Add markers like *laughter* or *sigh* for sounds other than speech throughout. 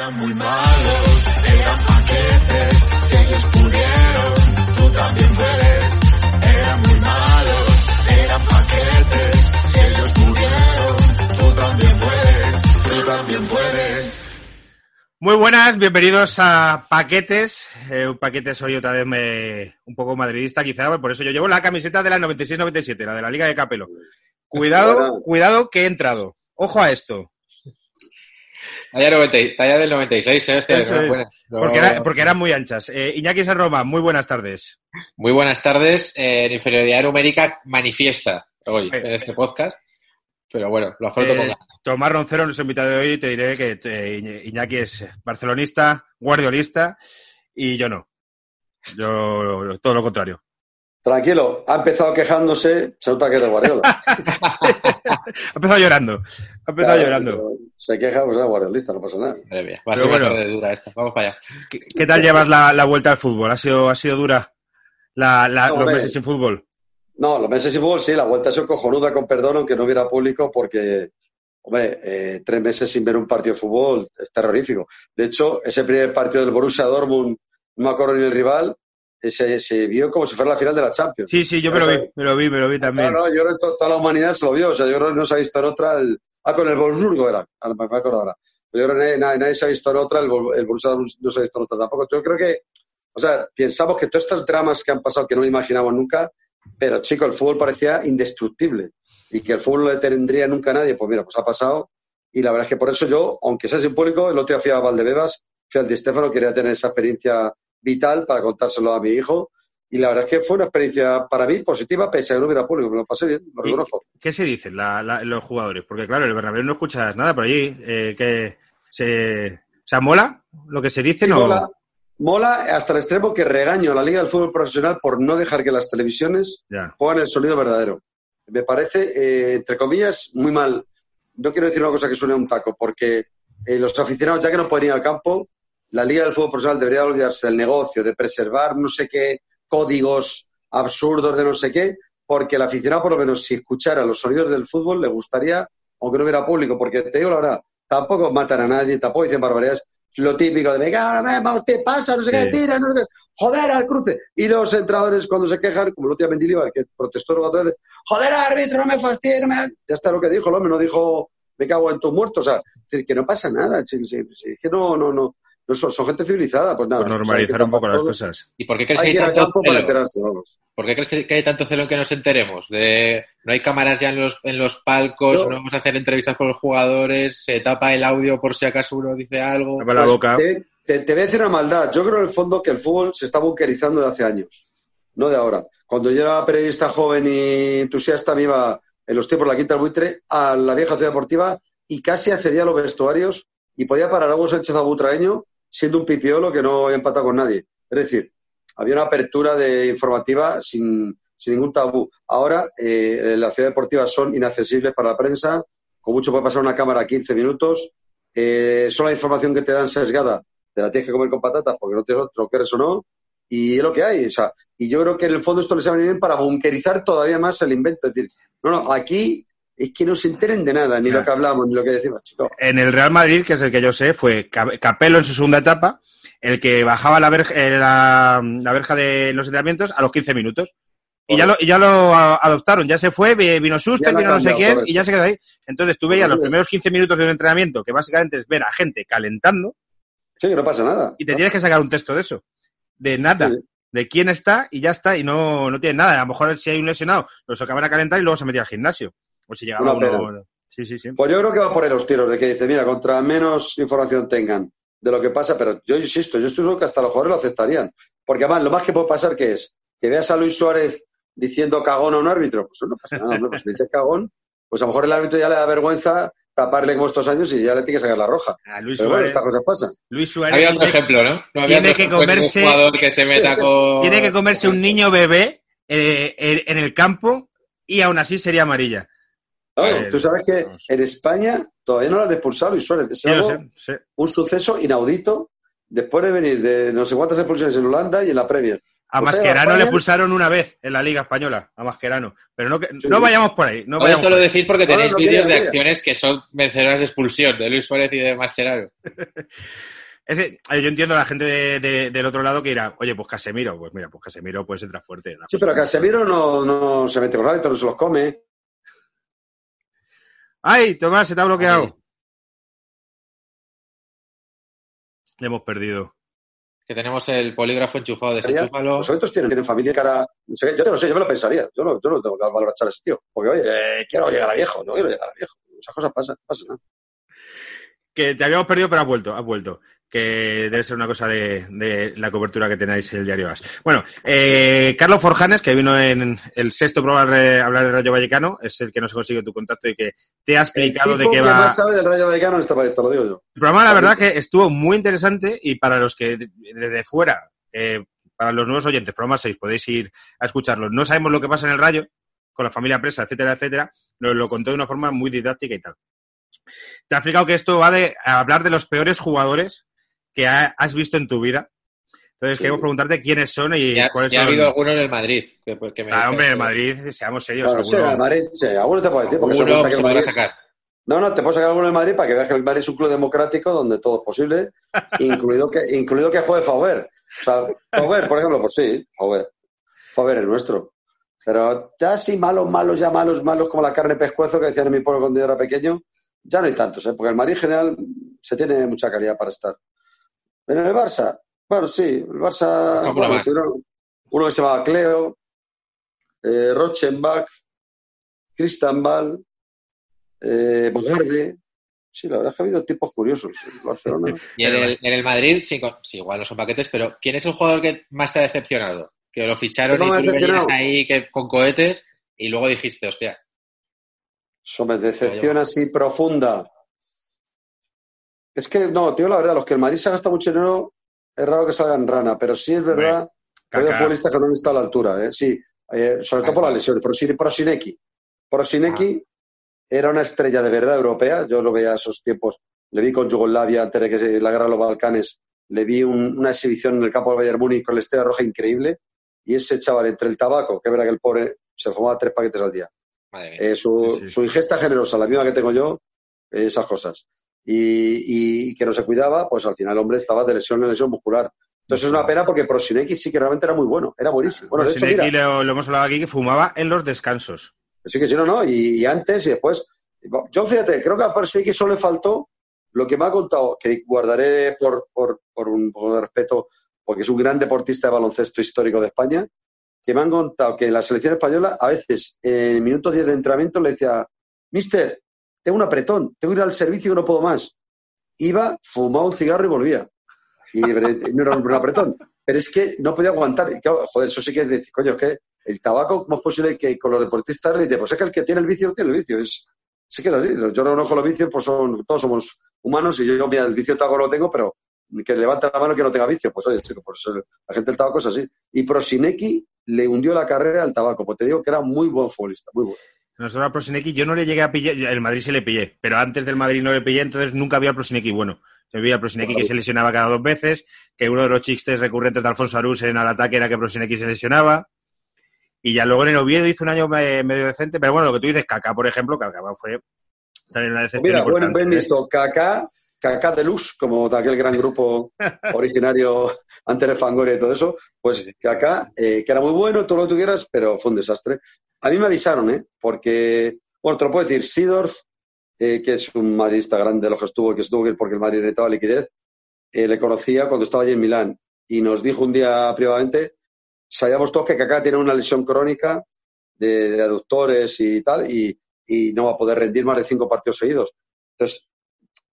Eran muy malos, eran paquetes, si ellos pudieron, tú también puedes. Eran muy malos, eran paquetes, si ellos pudieron, tú también puedes, tú también puedes. Muy buenas, bienvenidos a Paquetes. Eh, un paquete soy otra vez me, un poco madridista, quizá, por eso yo llevo la camiseta de la 96-97, la de la Liga de Capelo. Cuidado, cuidado que he entrado. Ojo a esto. Talla, 90, talla del 96, ¿eh? Hostia, Eso es. No- Porque, era- porque eran muy anchas. Eh, Iñaki San Roma, muy buenas tardes. Muy buenas tardes. Eh, en inferioridad numérica manifiesta hoy Eh, en este podcast. Pero bueno, lo afronto con Eh, ganas. Tomás Roncero, nuestro invitado de hoy, te diré que eh, Iñ- Iñaki es barcelonista, guardiolista, y yo no. Yo todo lo contrario. Tranquilo, ha empezado quejándose, se nota que es de Guardiola. *laughs* Ha empezado llorando. Ha empezado Claro, llorando. pero Se queja, pues era guardiolista, no pasa nada. Madre mía, va a ser una bueno. tarde dura esta. Vamos para allá. ¿Qué, qué tal llevas la, la vuelta al fútbol? ¿Ha sido, ha sido dura la, la- No, los meses sin fútbol? No, los meses sin fútbol sí, la vuelta ha sido cojonuda con perdón, aunque no hubiera público, porque, hombre, eh, tres meses sin ver un partido de fútbol es terrorífico. De hecho, ese primer partido del Borussia Dortmund, no me acuerdo ni el rival, eh, se, se vio como si fuera la final de la Champions. Sí, sí, yo me lo vi, me lo vi, me lo vi también. No, no, yo creo que toda la humanidad se lo vio. O sea, yo creo que no se ha visto en otra. El... Ah, con el Wolfsburgo era. Me acuerdo ahora. Yo creo que nadie, se ha visto en otra. El, el Borussia no se ha visto en otra tampoco. Yo creo que, o sea, pensamos que todos estos dramas que han pasado que no imaginamos nunca, pero chico, el fútbol parecía indestructible y que el fútbol no le tendría nunca a nadie. Pues mira, pues ha pasado. Y la verdad es que por eso yo, aunque sea sin público, el otro día fui a Valdebebas, fui al Di Stéfano, quería tener esa experiencia vital para contárselo a mi hijo. Y la verdad es que fue una experiencia para mí positiva, pese a que no hubiera público. Me lo pasé bien, lo reconozco. ¿Qué se dicen la- la- los jugadores? Porque claro, en el Bernabéu no escuchas nada por allí. Eh, que se, o sea, ¿mola lo que se dice? Sí, no? mola, mola hasta el extremo que regaño a la Liga del Fútbol Profesional por no dejar que las televisiones Ya. pongan el sonido verdadero. Me parece, eh, entre comillas, muy mal. No quiero decir una cosa que suene a un taco, porque eh, los aficionados, ya que no pueden ir al campo, la Liga del Fútbol Profesional debería olvidarse del negocio, de preservar no sé qué códigos absurdos de no sé qué, porque el aficionado, por lo menos, si escuchara los sonidos del fútbol, le gustaría, aunque no hubiera público, porque te digo la verdad, tampoco matan a nadie, tampoco dicen barbaridades. Lo típico de, venga, ahora vamos, te pasa, no sé qué, Sí. tira, no sé qué, joder al cruce. Y los entrenadores cuando se quejan, como el otro día Mendilibar, que protestó cuatro veces, joder árbitro, no me fastidies, no me... Ya está lo que dijo el hombre, no dijo, me cago en tus muertos, o sea, es decir, que no pasa nada, es que no, no, no, no son, son gente civilizada, pues nada. Por o sea, normalizar un poco las cosas. ¿Y por qué crees que Hay que tanto celo? vamos. ¿Por qué crees que, que hay tanto celo en que nos enteremos? De, no hay cámaras ya en los, en los palcos, no vamos a hacer entrevistas con los jugadores, se tapa el audio por si acaso uno dice algo. Tapa la Pues boca. Te, te- te voy a decir una maldad. Yo creo en el fondo que el fútbol se está bunkerizando de hace años, no de ahora. Cuando yo era periodista joven y entusiasta, me iba en los tiempos de la Quinta del Buitre a la vieja ciudad deportiva y casi accedía a los vestuarios y podía parar a Hugo Sánchez Abutraeño siendo un pipiolo que no había empatado con nadie. Es decir, había una apertura de informativa sin, sin ningún tabú. Ahora eh, las ciudades deportivas son inaccesibles para la prensa, con mucho puede pasar una cámara 15 minutos, eh, solo la información que te dan sesgada te la tienes que comer con patatas porque no te lo quieres o no, y es lo que hay. O sea, y yo creo que en el fondo esto les ha venido bien para bunkerizar todavía más el invento. Es decir, no, no, aquí es que no se enteren de nada, ni Claro. lo que hablamos, ni lo que decimos, chicos. En el Real Madrid, que es el que yo sé, fue Ca- Capello en su segunda etapa, el que bajaba la verja, eh, la, la verja de los entrenamientos a los 15 minutos. Y ya, lo, y ya lo adoptaron, ya se fue, vi- vino ha vino no sé quién, correcto. y ya se quedó ahí. Entonces tú veías los primeros 15 minutos de un entrenamiento, que básicamente es ver a gente calentando, Sí, que no pasa nada. y te ¿no? tienes que sacar un texto de eso. De nada. Sí. De quién está y ya está, y no, no tiene nada. A lo mejor si hay un lesionado, lo sacaban a calentar y luego se metía al gimnasio. O si llegaba Una uno. Sí, sí, sí. Pues yo creo que va por ahí los tiros, de que dice, mira, contra menos información tengan de lo que pasa, pero yo insisto, yo estoy seguro que hasta los jugadores lo aceptarían. Porque además, lo más que puede pasar que es que veas a Luis Suárez diciendo cagón a un árbitro, pues no pasa nada, pues si dice cagón, pues a lo mejor el árbitro ya le da vergüenza taparle como estos años y ya le tiene que sacar la roja. A Luis Pero bueno, Suárez, estas cosas pasan. Luis Suárez Había otro ejemplo, ¿no? No había tiene otro que de un comerse- jugador que se meta *laughs* con... tiene que comerse un niño bebé eh, en el campo y aún así sería amarilla. Claro, Eh, tú sabes que vamos. en España todavía no lo han expulsado Luis Suárez. Es Sí, lo algo- sé, sé. un suceso inaudito después de venir de no sé cuántas expulsiones en Holanda y en la Premier. A Pues, Mascherano le pulsaron una vez en la Liga Española, a Mascherano. Pero no, que- Sí, no vayamos por ahí. No Todo vayamos esto lo decís porque No, no, tenéis no vídeos de acciones que son merecedoras de expulsión, de Luis Suárez y de Mascherano. *laughs* Es que, yo entiendo a la gente de- de- del otro lado que dirá, oye, pues Casemiro, pues mira, pues Casemiro pues entra fuerte. Sí, pero Casemiro no, no se mete con los árbitros, no se los come. ¡Ay, Tomás, se te ha bloqueado! Le hemos perdido. Que tenemos el polígrafo enchufado, desenchúfalo. Los tienen, tienen familia cara. no sé, yo no lo sé, yo me lo pensaría. Yo no, yo no tengo que dar valor a echar a ese tío. Porque, oye, eh, quiero llegar a viejo, no quiero llegar a viejo. Esas cosas pasan, no pasa nada. Que te habíamos perdido, pero has vuelto, has vuelto. Que debe ser una cosa de, de la cobertura que tenéis en el diario AS. Bueno, eh, Carlos Forjanes, que vino en el sexto programa a hablar de Rayo Vallecano, es el que nos ha conseguido tu contacto y que te ha El explicado de qué que va. más sabe del Rayo Vallecano en este país, te lo digo yo. El programa, la verdad, que estuvo muy interesante y para los que de- desde fuera, eh, para los nuevos oyentes, programa 6, podéis ir a escucharlo. No sabemos lo que pasa en el Rayo, con la familia presa, etcétera, etcétera. Nos lo contó de una forma muy didáctica y tal. Te ha explicado que esto va de a hablar de los peores jugadores que ha- has visto en tu vida. Entonces, Sí. queremos preguntarte quiénes son y Ya, cuáles ya ha son. habido alguno en el Madrid. Que, pues, que me Ah, hombre, en Madrid, seamos serios. Claro, sí, alguno- el Madrid, sí, alguno te puedo decir, porque eso Alguno gusta que se el es- sacar. No, no, te puedo sacar alguno del Madrid para que veas que el Madrid es un club democrático donde todo es posible, *laughs* incluido que, incluido que juegue Fauber. O sea, Fauber, por ejemplo, pues sí, Fauber. Fauber es nuestro. Pero ya así malos, malos, ya malos, malos como la carne pescuezo que decían en mi pueblo cuando yo era pequeño, ya no hay tantos, ¿eh? porque el Madrid en general se tiene mucha calidad para estar. En el Barça, bueno, sí, el Barça, uno que se llamaba Cleo, eh, Rochenbach, Christian Ball, eh, Bogarde. Sí, la verdad es que ha habido tipos curiosos en Barcelona. *laughs* Y en el, en el Madrid, sí, con- sí, igual no son paquetes, pero ¿quién es el jugador que más te ha decepcionado? Que lo ficharon ¿Cómo y tú ahí que, con cohetes y luego dijiste, hostia, Eso me decepción así profunda. Es que, no, tío, la verdad, los que el Madrid se gasta mucho dinero, es raro que salgan rana, pero sí es verdad que ha habido Kaká. futbolistas que no han estado a la altura, ¿eh? Sí, eh, sobre todo por las lesiones. Prosin- Prosinecki. Prosinecki era una estrella de verdad europea. Yo lo veía a esos tiempos. Le vi con Yugoslavia antes de que la guerra de los Balcanes. Le vi un- una exhibición en el campo del Bayern Múnich con la estrella roja increíble. Y ese chaval, entre el tabaco, que es verdad que el pobre se fumaba tres paquetes al día, madre mía. eh, su, Sí, sí. su ingesta generosa, la misma que tengo yo, eh, esas cosas. Y, y que no se cuidaba, pues al final el hombre estaba de lesión en lesión muscular. Entonces es una pena porque Prosinecki sí que realmente era muy bueno, era buenísimo. Bueno, de hecho, Sineki mira, lo, lo hemos hablado aquí que fumaba en los descansos. sí que sí, no, no, y, y antes y después. Yo fíjate, creo que a Prosinecki solo le faltó lo que me ha contado, que guardaré por, por, por un poco de respeto, porque es un gran deportista de baloncesto histórico de España, que me han contado que la selección española a veces en el minuto 10 de entrenamiento le decía, Mister, tengo un apretón, tengo que ir al servicio y no puedo más. Iba, fumaba un cigarro y volvía. Y no era un apretón. Pero es que no podía aguantar. Joder, eso sí que es decir, coño, es que el tabaco, ¿cómo es posible que con los deportistas le pues es que el que tiene el vicio tiene el vicio? Es, sí que es así. Yo no conozco los vicios, pues todos somos humanos y yo, mira, el vicio tabaco lo tengo, pero que levante la mano que no tenga vicio. Pues oye, chico, pues la gente del tabaco es así. Y Prosinecki le hundió la carrera al tabaco, pues te digo que era muy buen futbolista, muy bueno. Nosotros a Prosinecki yo no le llegué a pillar, el Madrid sí le pillé, pero antes del Madrid no le pillé, entonces nunca había Prosinecki bueno. Se veía Prosinecki que se lesionaba cada dos veces, que uno de los chistes recurrentes de Alfonso Arús en el ataque era que Prosinecki se lesionaba. Y ya luego en el Oviedo hizo un año me- medio decente, pero bueno, lo que tú dices, Kaká, por ejemplo, Kaká fue también una decepción Mira, bueno, bien visto, Kaká, Kaká Deluxe, como de aquel gran grupo *laughs* originario antes de Fangoria y todo eso, pues Kaká, eh, que era muy bueno, todo lo que tuvieras, pero fue un desastre. A mí me avisaron, ¿eh? Porque, bueno, te lo puedo decir, Sidorf, eh, que es un madridista grande de los que estuvo, que estuvo que porque el Madrid necesitaba liquidez, eh, le conocía cuando estaba allí en Milán y nos dijo un día privadamente, sabíamos todos que Kaká tiene una lesión crónica de, de aductores y tal, y, y no va a poder rendir más de cinco partidos seguidos. Entonces,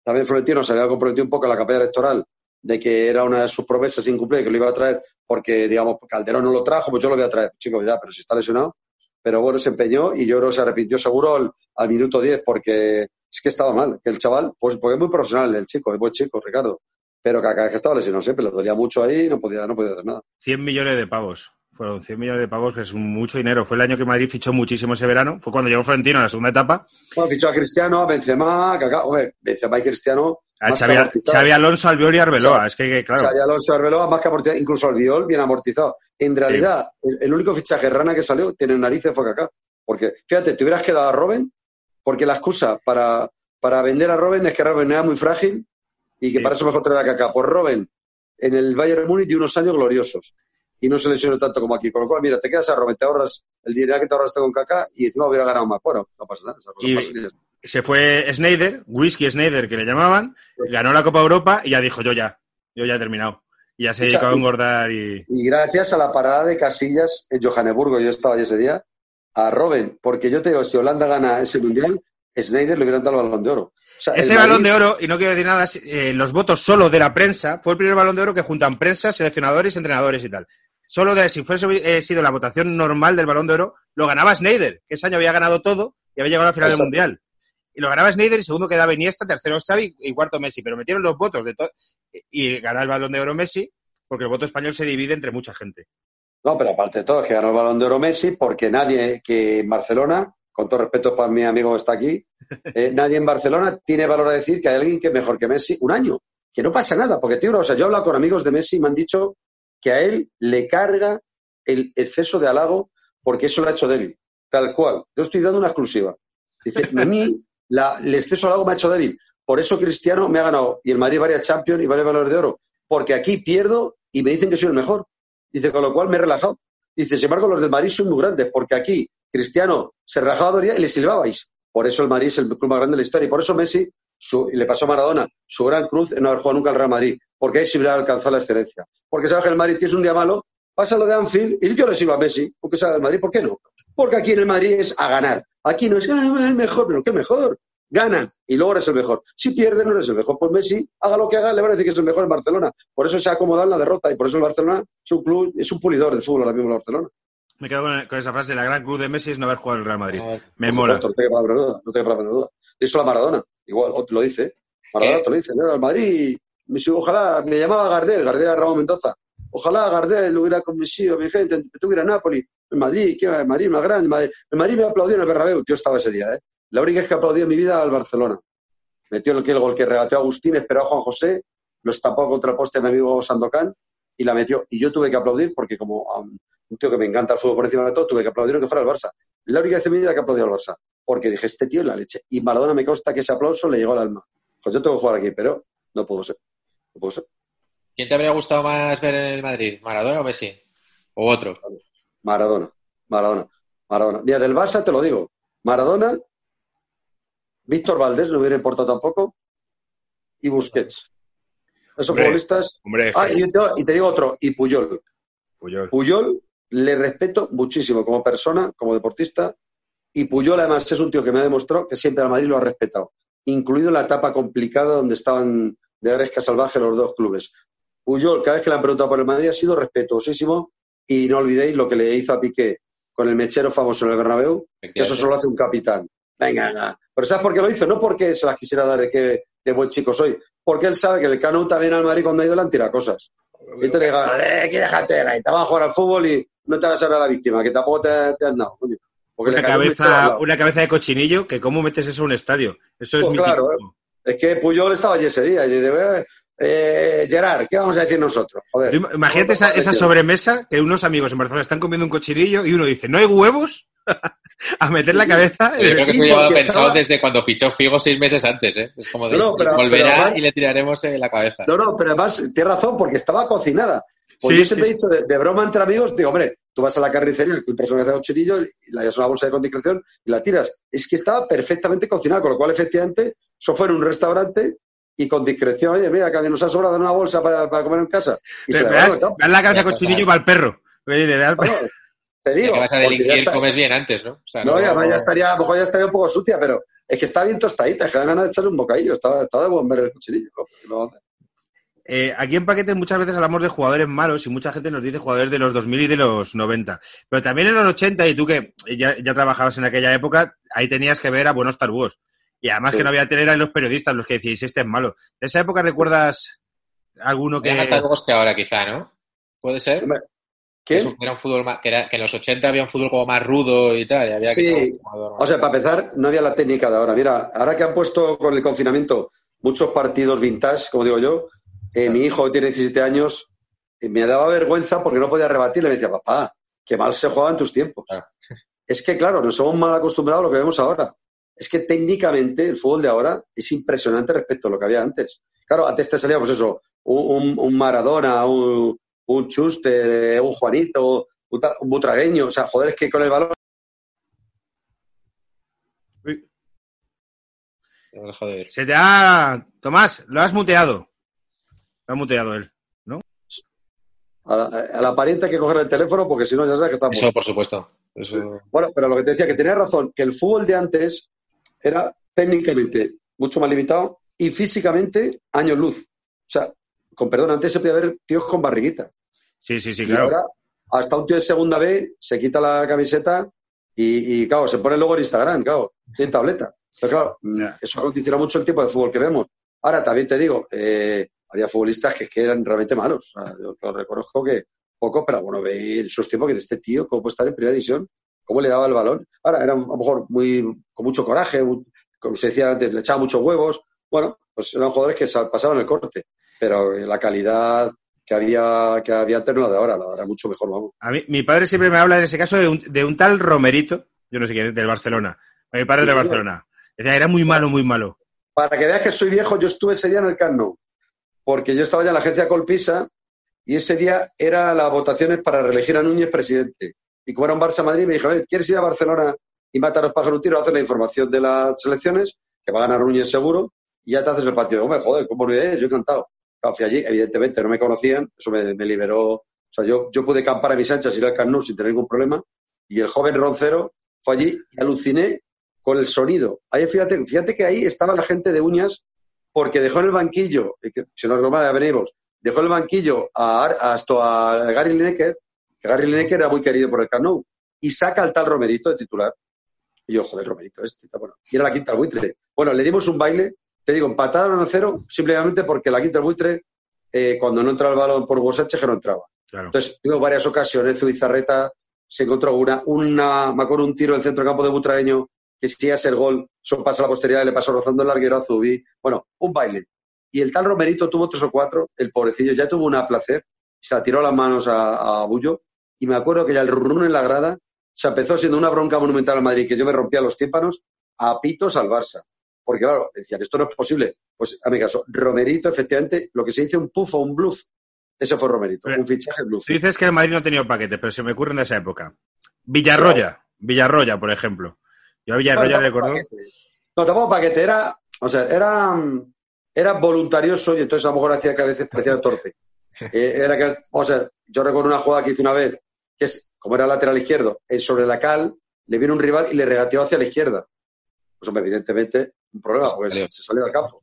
también Florentino se había comprometido un poco en la campaña electoral de que era una de sus promesas incumplidas, que lo iba a traer porque, digamos, Calderón no lo trajo, pues yo lo voy a traer. Chicos, ya, pero si está lesionado. Pero bueno, se empeñó y yo creo que se arrepintió seguro al, minuto 10 porque es que estaba mal. Que el chaval, pues porque es muy profesional el chico, es buen chico, Ricardo. Pero que vez que estaba lesionado siempre, le dolía mucho ahí y no podía, no podía hacer nada. 100 millones de pavos. Fueron 100 millones de pavos, que es mucho dinero. Fue el año que Madrid fichó muchísimo ese verano. Fue cuando llegó Florentino en la segunda etapa. Bueno, fichó a Cristiano, a Benzema, a Kaká. Hombre, Benzema y Cristiano A Xavi. Xavi Alonso, Albiol y Arbeloa. Xavi- Es que, claro. Xavi Alonso Arbeloa más que amortizado, incluso Albiol bien amortizado. En realidad, el, el único fichaje rana que salió tiene narices fue acá. Porque, fíjate, te hubieras quedado a Robben, porque la excusa para, para vender a Robben es que Robben era muy frágil y que Sí. para eso mejor traer a Kaká. Por Robben, en el Bayern Múnich, de unos años gloriosos. Y no se lesionó tanto como aquí. Con lo cual, mira, te quedas a Robben, te ahorras el dinero que te ahorraste con Kaká y encima hubiera ganado más. Bueno, no pasa nada. Y-. Se fue Snyder, Whisky Snyder, que le llamaban, ganó la Copa Europa y ya dijo, yo ya, yo ya he terminado. Y ya se Escucha, dedicó a engordar y... Y gracias a la parada de Casillas en Johannesburgo, yo estaba allí ese día, a Robben, porque yo te digo, si Holanda gana ese mundial, Snyder le hubieran dado el balón de oro. O sea, el Ese Madrid- balón de oro, y no quiero decir nada, eh, los votos solo de la prensa, fue el primer balón de oro que juntan prensa, seleccionadores, entrenadores y tal. Solo de, si fuese eh, sido la votación normal del balón de oro, lo ganaba Snyder, que ese año había ganado todo y había llegado a la final Exacto. del mundial. Y lo ganaba Snyder y segundo quedaba Iniesta, tercero Xavi y cuarto Messi. Pero metieron los votos de todo y ganó el balón de oro Messi porque el voto español se divide entre mucha gente. No, pero aparte de todo, es que ganó el balón de oro Messi, porque nadie que en Barcelona, con todo respeto para mi amigo que está aquí, eh, *laughs* nadie en Barcelona tiene valor a decir que hay alguien que es mejor que Messi un año. Que no pasa nada, porque tío, o sea, yo he hablado con amigos de Messi y me han dicho a él le carga el exceso de halago porque eso lo ha hecho débil. Tal cual. Yo estoy dando una exclusiva. Dice, a mí la- el exceso de halago me ha hecho débil. Por eso Cristiano me ha ganado y el Madrid varias Champions y varios valores de oro. Porque aquí pierdo y me dicen que soy el mejor. Dice, con lo cual me he relajado. Dice, sin embargo, los del Madrid son muy grandes, porque aquí Cristiano se relajaba dos días y le silbabais. Por eso el Madrid es el club más grande de la historia. Y por eso Messi, su- y le pasó a Maradona, su gran cruz en no haber jugado nunca al Real Madrid. Porque ahí sí hubiera alcanzado la excelencia. Porque sabes que el Madrid tienes un día malo, pasa lo de Anfield y yo le sigo a Messi, porque sabe el Madrid, ¿por qué no? Porque aquí en el Madrid es a ganar. Aquí no es, ah, el mejor, pero ¿qué mejor? Gana y luego eres el mejor. Si pierdes, no eres el mejor. Pues Messi, haga lo que haga, le van a decir que es el mejor en Barcelona. Por eso se ha acomodado en la derrota y por eso el Barcelona es un club, es un pulidor de fútbol ahora mismo el Barcelona. Me quedo con, con esa frase, la gran cruz de Messi es no haber jugado en el Real Madrid. Me mola. supuesto, no te quepa la menor duda. No te quepa la menor duda. Eso la Maradona. Igual, o te lo dice. Maradona lo dice. El Madrid, ojalá, me llamaba Gardel, Gardel era Ramón Mendoza. Ojalá Gardel hubiera convencido a mi gente, que tuviera Nápoles, el Madrid, que el Madrid más grande. El Madrid, el Madrid me aplaudió en el Bernabéu. Yo estaba ese día, ¿eh? La única vez que aplaudí en mi vida al Barcelona. Metió el, el gol que regateó a Agustín, esperó a Juan José, lo estampó contra el poste de mi amigo Sandokan y la metió. Y yo tuve que aplaudir porque como um, un tío que me encanta el fútbol por encima de todo, tuve que aplaudir aunque fuera el Barça. La única vez en mi vida que aplaudí al Barça. Porque dije, este tío es la leche. Y Maradona me consta que ese aplauso le llegó al alma. Pues yo tengo que jugar aquí, pero no puedo ser. No puedo ser. ¿Quién te habría gustado más ver en el Madrid? ¿Maradona o Messi? ¿O otro? Maradona. Maradona. Maradona. Mira, del Barça te lo digo. Maradona, Víctor Valdés, no hubiera importado tampoco, y Busquets. Esos Hombre. futbolistas. Hombre, Ah, y te, y te digo otro, y Puyol. Puyol. Puyol le respeto muchísimo como persona, como deportista, y Puyol además es un tío que me ha demostrado que siempre al Madrid lo ha respetado, incluido la etapa complicada donde estaban de gresca salvaje los dos clubes. Puyol, cada vez que le han preguntado por el Madrid, ha sido respetuosísimo y no olvidéis lo que le hizo a Piqué con el mechero famoso en el Bernabéu, que eso solo hace un capitán. Venga, venga. Pero ¿sabes por qué lo hizo? No porque se las quisiera dar de qué, qué buen chico soy, porque él sabe que el Canu también al Madrid cuando ha ido le han tirado cosas. Y te le digo, eh, que déjate, te vas a jugar al fútbol y no te hagas ahora la víctima, que tampoco te, te han dado. coño. Porque Una cabeza, una cabeza de cochinillo, que cómo metes eso en un estadio. Eso es Pues claro, Es que Puyol estaba allí ese día y dice, eh, Gerard, ¿qué vamos a decir nosotros? Joder. Imagínate esa, esa sobremesa que unos amigos en Barcelona están comiendo un cochinillo y uno dice, ¿no hay huevos? *laughs* a meter la cabeza. Yo creo que Sí, eso llevaba pensado estaba- desde cuando fichó Figo seis meses antes, ¿eh? Es como de, No, pero- volverá pero además- y le tiraremos en la cabeza. No, no, pero además tienes razón, porque estaba cocinada. Pues Sí, yo siempre sí, he dicho, de, de broma entre amigos, digo, hombre, tú vas a la carnicería, compras una de cochinillo y la llevas a una bolsa de condiscreción y la tiras. Es que estaba perfectamente cocinada, con lo cual, efectivamente, eso fue en un restaurante y con discreción, oye, mira, que nos ha sobrado una bolsa para, para comer en casa. Y se Veas, veas la cabeza de Ya, cochinillo y va al perro. Oye, de ver al perro. Bueno, te Ya digo, que vas a ya delinquir, está- comes bien antes, ¿no? O sea, No, y además ya estaría, a lo mejor ya estaría un poco sucia, pero es que está bien tostadita, es que da ganas de echarle un bocadillo, estaba, estaba de buen ver el cochinillo. ¿no? Eh, aquí en Paquetes muchas veces hablamos de jugadores malos y mucha gente nos dice jugadores de los 2000 y de los 90. Pero también en los 80, y tú que ya, ya trabajabas en aquella época, ahí tenías que ver a buenos tarbuos. Y además Sí. que no había tele eran los periodistas los que decíais, este es malo. ¿De esa época recuerdas alguno que... Había que ahora, quizá, ¿no? ¿Puede ser? Que, que era un fútbol más- que, era- que en los 80 había un fútbol como más rudo y tal. Y había Sí. más- O sea, para empezar, no había la técnica de ahora. Mira, ahora que han puesto con el confinamiento muchos partidos vintage, como digo yo. Eh, mi hijo, que tiene 17 años, eh, me daba vergüenza porque no podía rebatirle. Me decía, papá, qué mal se jugaba en tus tiempos. Claro. *laughs* Es que, claro, nos hemos mal acostumbrado a lo que vemos ahora. Es que técnicamente el fútbol de ahora es impresionante respecto a lo que había antes. Claro, antes te salía, pues eso, un, Maradona, un, un Chuster, un Juanito, un, un Butragueño. O sea, joder, es que con el balón oír. Se te ha... Tomás, lo has muteado. Ha muteado él. a la, a la pariente hay que coger el teléfono porque si no ya sabes que está muerto. Eso, por supuesto. Eso... Bueno, pero lo que te decía, que tenía razón, que el fútbol de antes era técnicamente mucho más limitado y físicamente años luz. O sea, con perdón, antes se podía ver tíos con barriguita. Sí, sí, sí, y claro. ahora, hasta un tío de segunda B se quita la camiseta y, y, claro, se pone luego en Instagram, claro, tiene tableta. Pero claro, Ya. eso condiciona mucho el tipo de fútbol que vemos. Ahora, también te digo, eh, había futbolistas que, que eran realmente malos. O sea, yo lo reconozco que pocos, pero bueno, ve en sus tiempos que de este tío, ¿cómo puede estar en primera división? ¿Cómo le daba el balón? Ahora, era a lo mejor muy, con mucho coraje, muy- como se decía antes, le echaba muchos huevos. Bueno, pues eran jugadores que pasaban el corte, pero eh, la calidad que había, que había antes no la de ahora, la de es mucho mejor, vamos. A mí, mi padre siempre me habla en ese caso de un, de un tal Romerito, yo no sé quién es, del Barcelona. Mi padre es señor. Barcelona. Decía, era muy malo, muy malo. Para que veas que soy viejo, yo estuve ese día en el Camp Nou, porque yo estaba ya en la agencia Colpisa y ese día era las votaciones para reelegir a Núñez presidente. Y como era un Barça-Madrid, me dijeron, "Oye, ¿quieres ir a Barcelona y matar a los pájaros un tiro? Hacer la información de las selecciones, que va a ganar Núñez seguro, y ya te haces el partido. Hombre, joder, ¿cómo es? Yo encantado. Fui allí, evidentemente no me conocían, eso me, liberó. O sea, yo, yo pude campar a mis anchas, ir al Nou sin tener ningún problema, y el joven Roncero fue allí y aluciné con el sonido. Ahí fíjate, fíjate que ahí estaba la gente de uñas porque dejó en el banquillo, si no es normal, ya venimos, dejó en el banquillo a, Ar- a, Gary Lineker, que Gary Lineker era muy querido por el Camp Nou, y saca al tal Romerito de titular. Y yo, joder, Romerito, este, bueno. Y era la quinta al buitre. Bueno, le dimos un baile, te digo, empataron a cero, simplemente porque la quinta al buitre, eh, cuando no entraba el balón por Hugo Sánchez, que no entraba. Claro. Entonces, tuvimos varias ocasiones, Zubizarreta se encontró una, una, me acuerdo un tiro del centro campo de Butragueño, que si es el gol, son pasa a la posteridad y le pasó rozando el larguero a Zubi. Bueno, un baile. Y el tal Romerito tuvo tres o cuatro, el pobrecillo ya tuvo una placer, se la tiró las manos a, a Bullo, y me acuerdo que ya el run en la grada se empezó siendo una bronca monumental al Madrid, que yo me rompía los tímpanos, a pitos al Barça. Porque claro, decían, esto no es posible. Pues, a mi caso, Romerito, efectivamente, lo que se dice un puff o un bluff, ese fue Romerito, Pero- un fichaje bluff. Dices que el Madrid no ha tenido paquetes, pero se me ocurren de esa época. Villarroya, Villarroya, por ejemplo. Yo a Villarroya le. No, tampoco paquete, era, o sea, era, era voluntarioso y entonces a lo mejor hacía que a veces parecía torpe. *laughs* Eh, era que, o sea, yo recuerdo una jugada que hice una vez, que es, como era lateral izquierdo, eh, sobre la cal, le viene un rival y le regateó hacia la izquierda. Pues hombre, evidentemente, un problema, porque Salió. se salió del campo.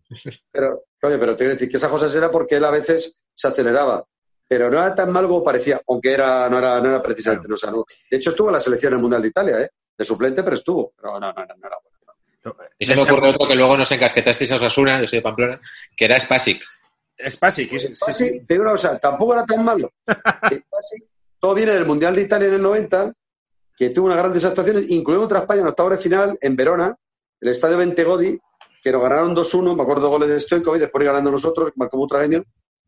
Pero, coño, pero te quiero decir que esas cosas era porque él a veces se aceleraba. Pero no era tan mal como parecía, aunque era, no era, no era precisamente, no, o sea, no. De hecho, estuvo en la selección en el Mundial de Italia, ¿eh? De suplente, pero estuvo. Pero no, no, no, no era bueno. Y se me ocurre otro que luego nos encasquetasteis a Osasuna, yo soy de Pamplona, que era Spasic. Spasic, sí, sí, sí. Spasic, te digo una cosa, tampoco era tan malo. *laughs* Spasic, todo viene del Mundial de Italia en el 90, que tuvo unas grandes actuaciones, incluyendo contra España en octavos de final en Verona, el estadio Ventegodi, que nos ganaron 2-1, me acuerdo goles de Stoico y después ganando nosotros, marcó Butragueño,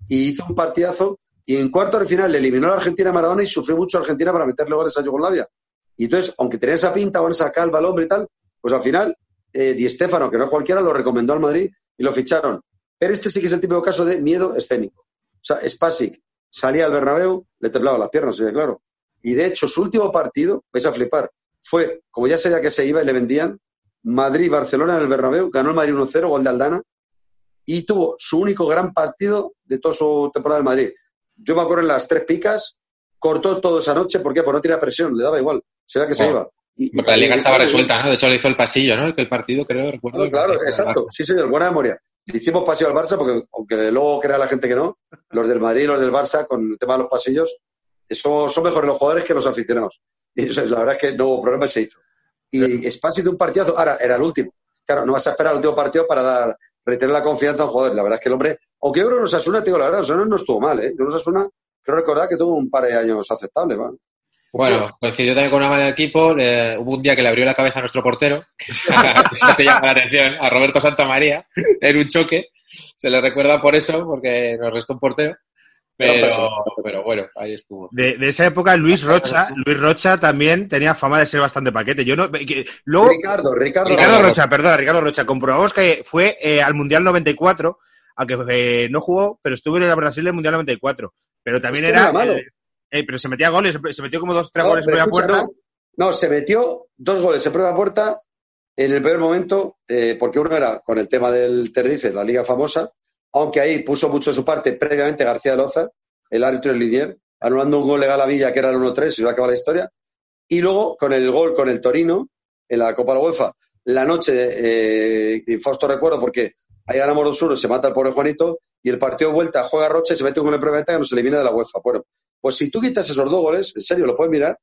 y hizo un partidazo, y en cuarto de final le eliminó a la Argentina a Maradona y sufrió mucho a Argentina para meterle goles a Yugoslavia. Y entonces, aunque tenía esa pinta, van a sacar el hombre y tal, pues al final, eh, Di Stéfano, que no es cualquiera, lo recomendó al Madrid y lo ficharon. Pero este sí que es el típico caso de miedo escénico. O sea, Spasic salía al Bernabéu, le temblaban las piernas, sí, claro. Y de hecho, su último partido, vais a flipar, fue, como ya sabía que se iba y le vendían, Madrid-Barcelona en el Bernabéu, ganó el Madrid 1-0, gol de Aldana, y tuvo su único gran partido de toda su temporada en Madrid. Yo me acuerdo en las tres picas, cortó todo esa noche, ¿por qué? Porque no tenía presión, le daba igual, se veía que se iba. Y- Porque la liga estaba resuelta, ¿no? De hecho, le hizo el pasillo, ¿no? Que el partido, creo, recuerdo. Claro, claro, exacto. Sí, señor, buena memoria. Le hicimos paseo al Barça porque, aunque luego crea la gente que no, los del Madrid y los del Barça, con el tema de los pasillos, eso son mejores los jugadores que los aficionados. Y *laughs* eso, la verdad es que no hubo problema, se hizo. Y Spaz hizo un partidazo, ahora era el último. Claro, no vas a esperar el último partido para dar, retener la confianza a un jugador. La verdad es que el hombre, aunque yo creo que Osasuna, te digo la verdad, Osasuna no estuvo mal, ¿eh? Yo Osasuna, creo recordar que tuvo un par de años aceptables, ¿vale? Bueno, coincidió también con una mala del equipo. eh, hubo un día que le abrió la cabeza a nuestro portero, *laughs* que te llama la atención, a Roberto Santamaría, en un choque. se le recuerda por eso, porque nos restó un portero. Pero, bueno, ahí estuvo. De, de esa época, Luis Rocha, Luis Rocha también tenía fama de ser bastante paquete. Yo no, que- luego, Ricardo, Ricardo. Ricardo Rocha. Rocha, perdón, Ricardo Rocha. Comprobamos que fue eh, al Mundial 94, aunque eh, no jugó, pero estuvo en el Brasil del Mundial 94. Pero también era. era malo. Eh, pero se metía goles, se metió como dos, tres No, goles la escucha, puerta. No, no, se metió dos goles en prueba puerta en el peor momento, eh, porque uno era con el tema del Tenerife, la liga famosa, aunque ahí puso mucho de su parte previamente García Loza, el árbitro del Linier, anulando un gol legal a Villa que era el 1-3, y se va a acabar la historia. Y luego con el gol con el Torino en la Copa de la UEFA, la noche de eh, Fausto recuerdo porque ahí ganamos 2-1, se mata el pobre Juanito, y el partido de vuelta juega Roche, se mete un gol en prueba de que nos elimina de la UEFA. Bueno, pues si tú quitas esos dos goles, en serio, lo puedes mirar,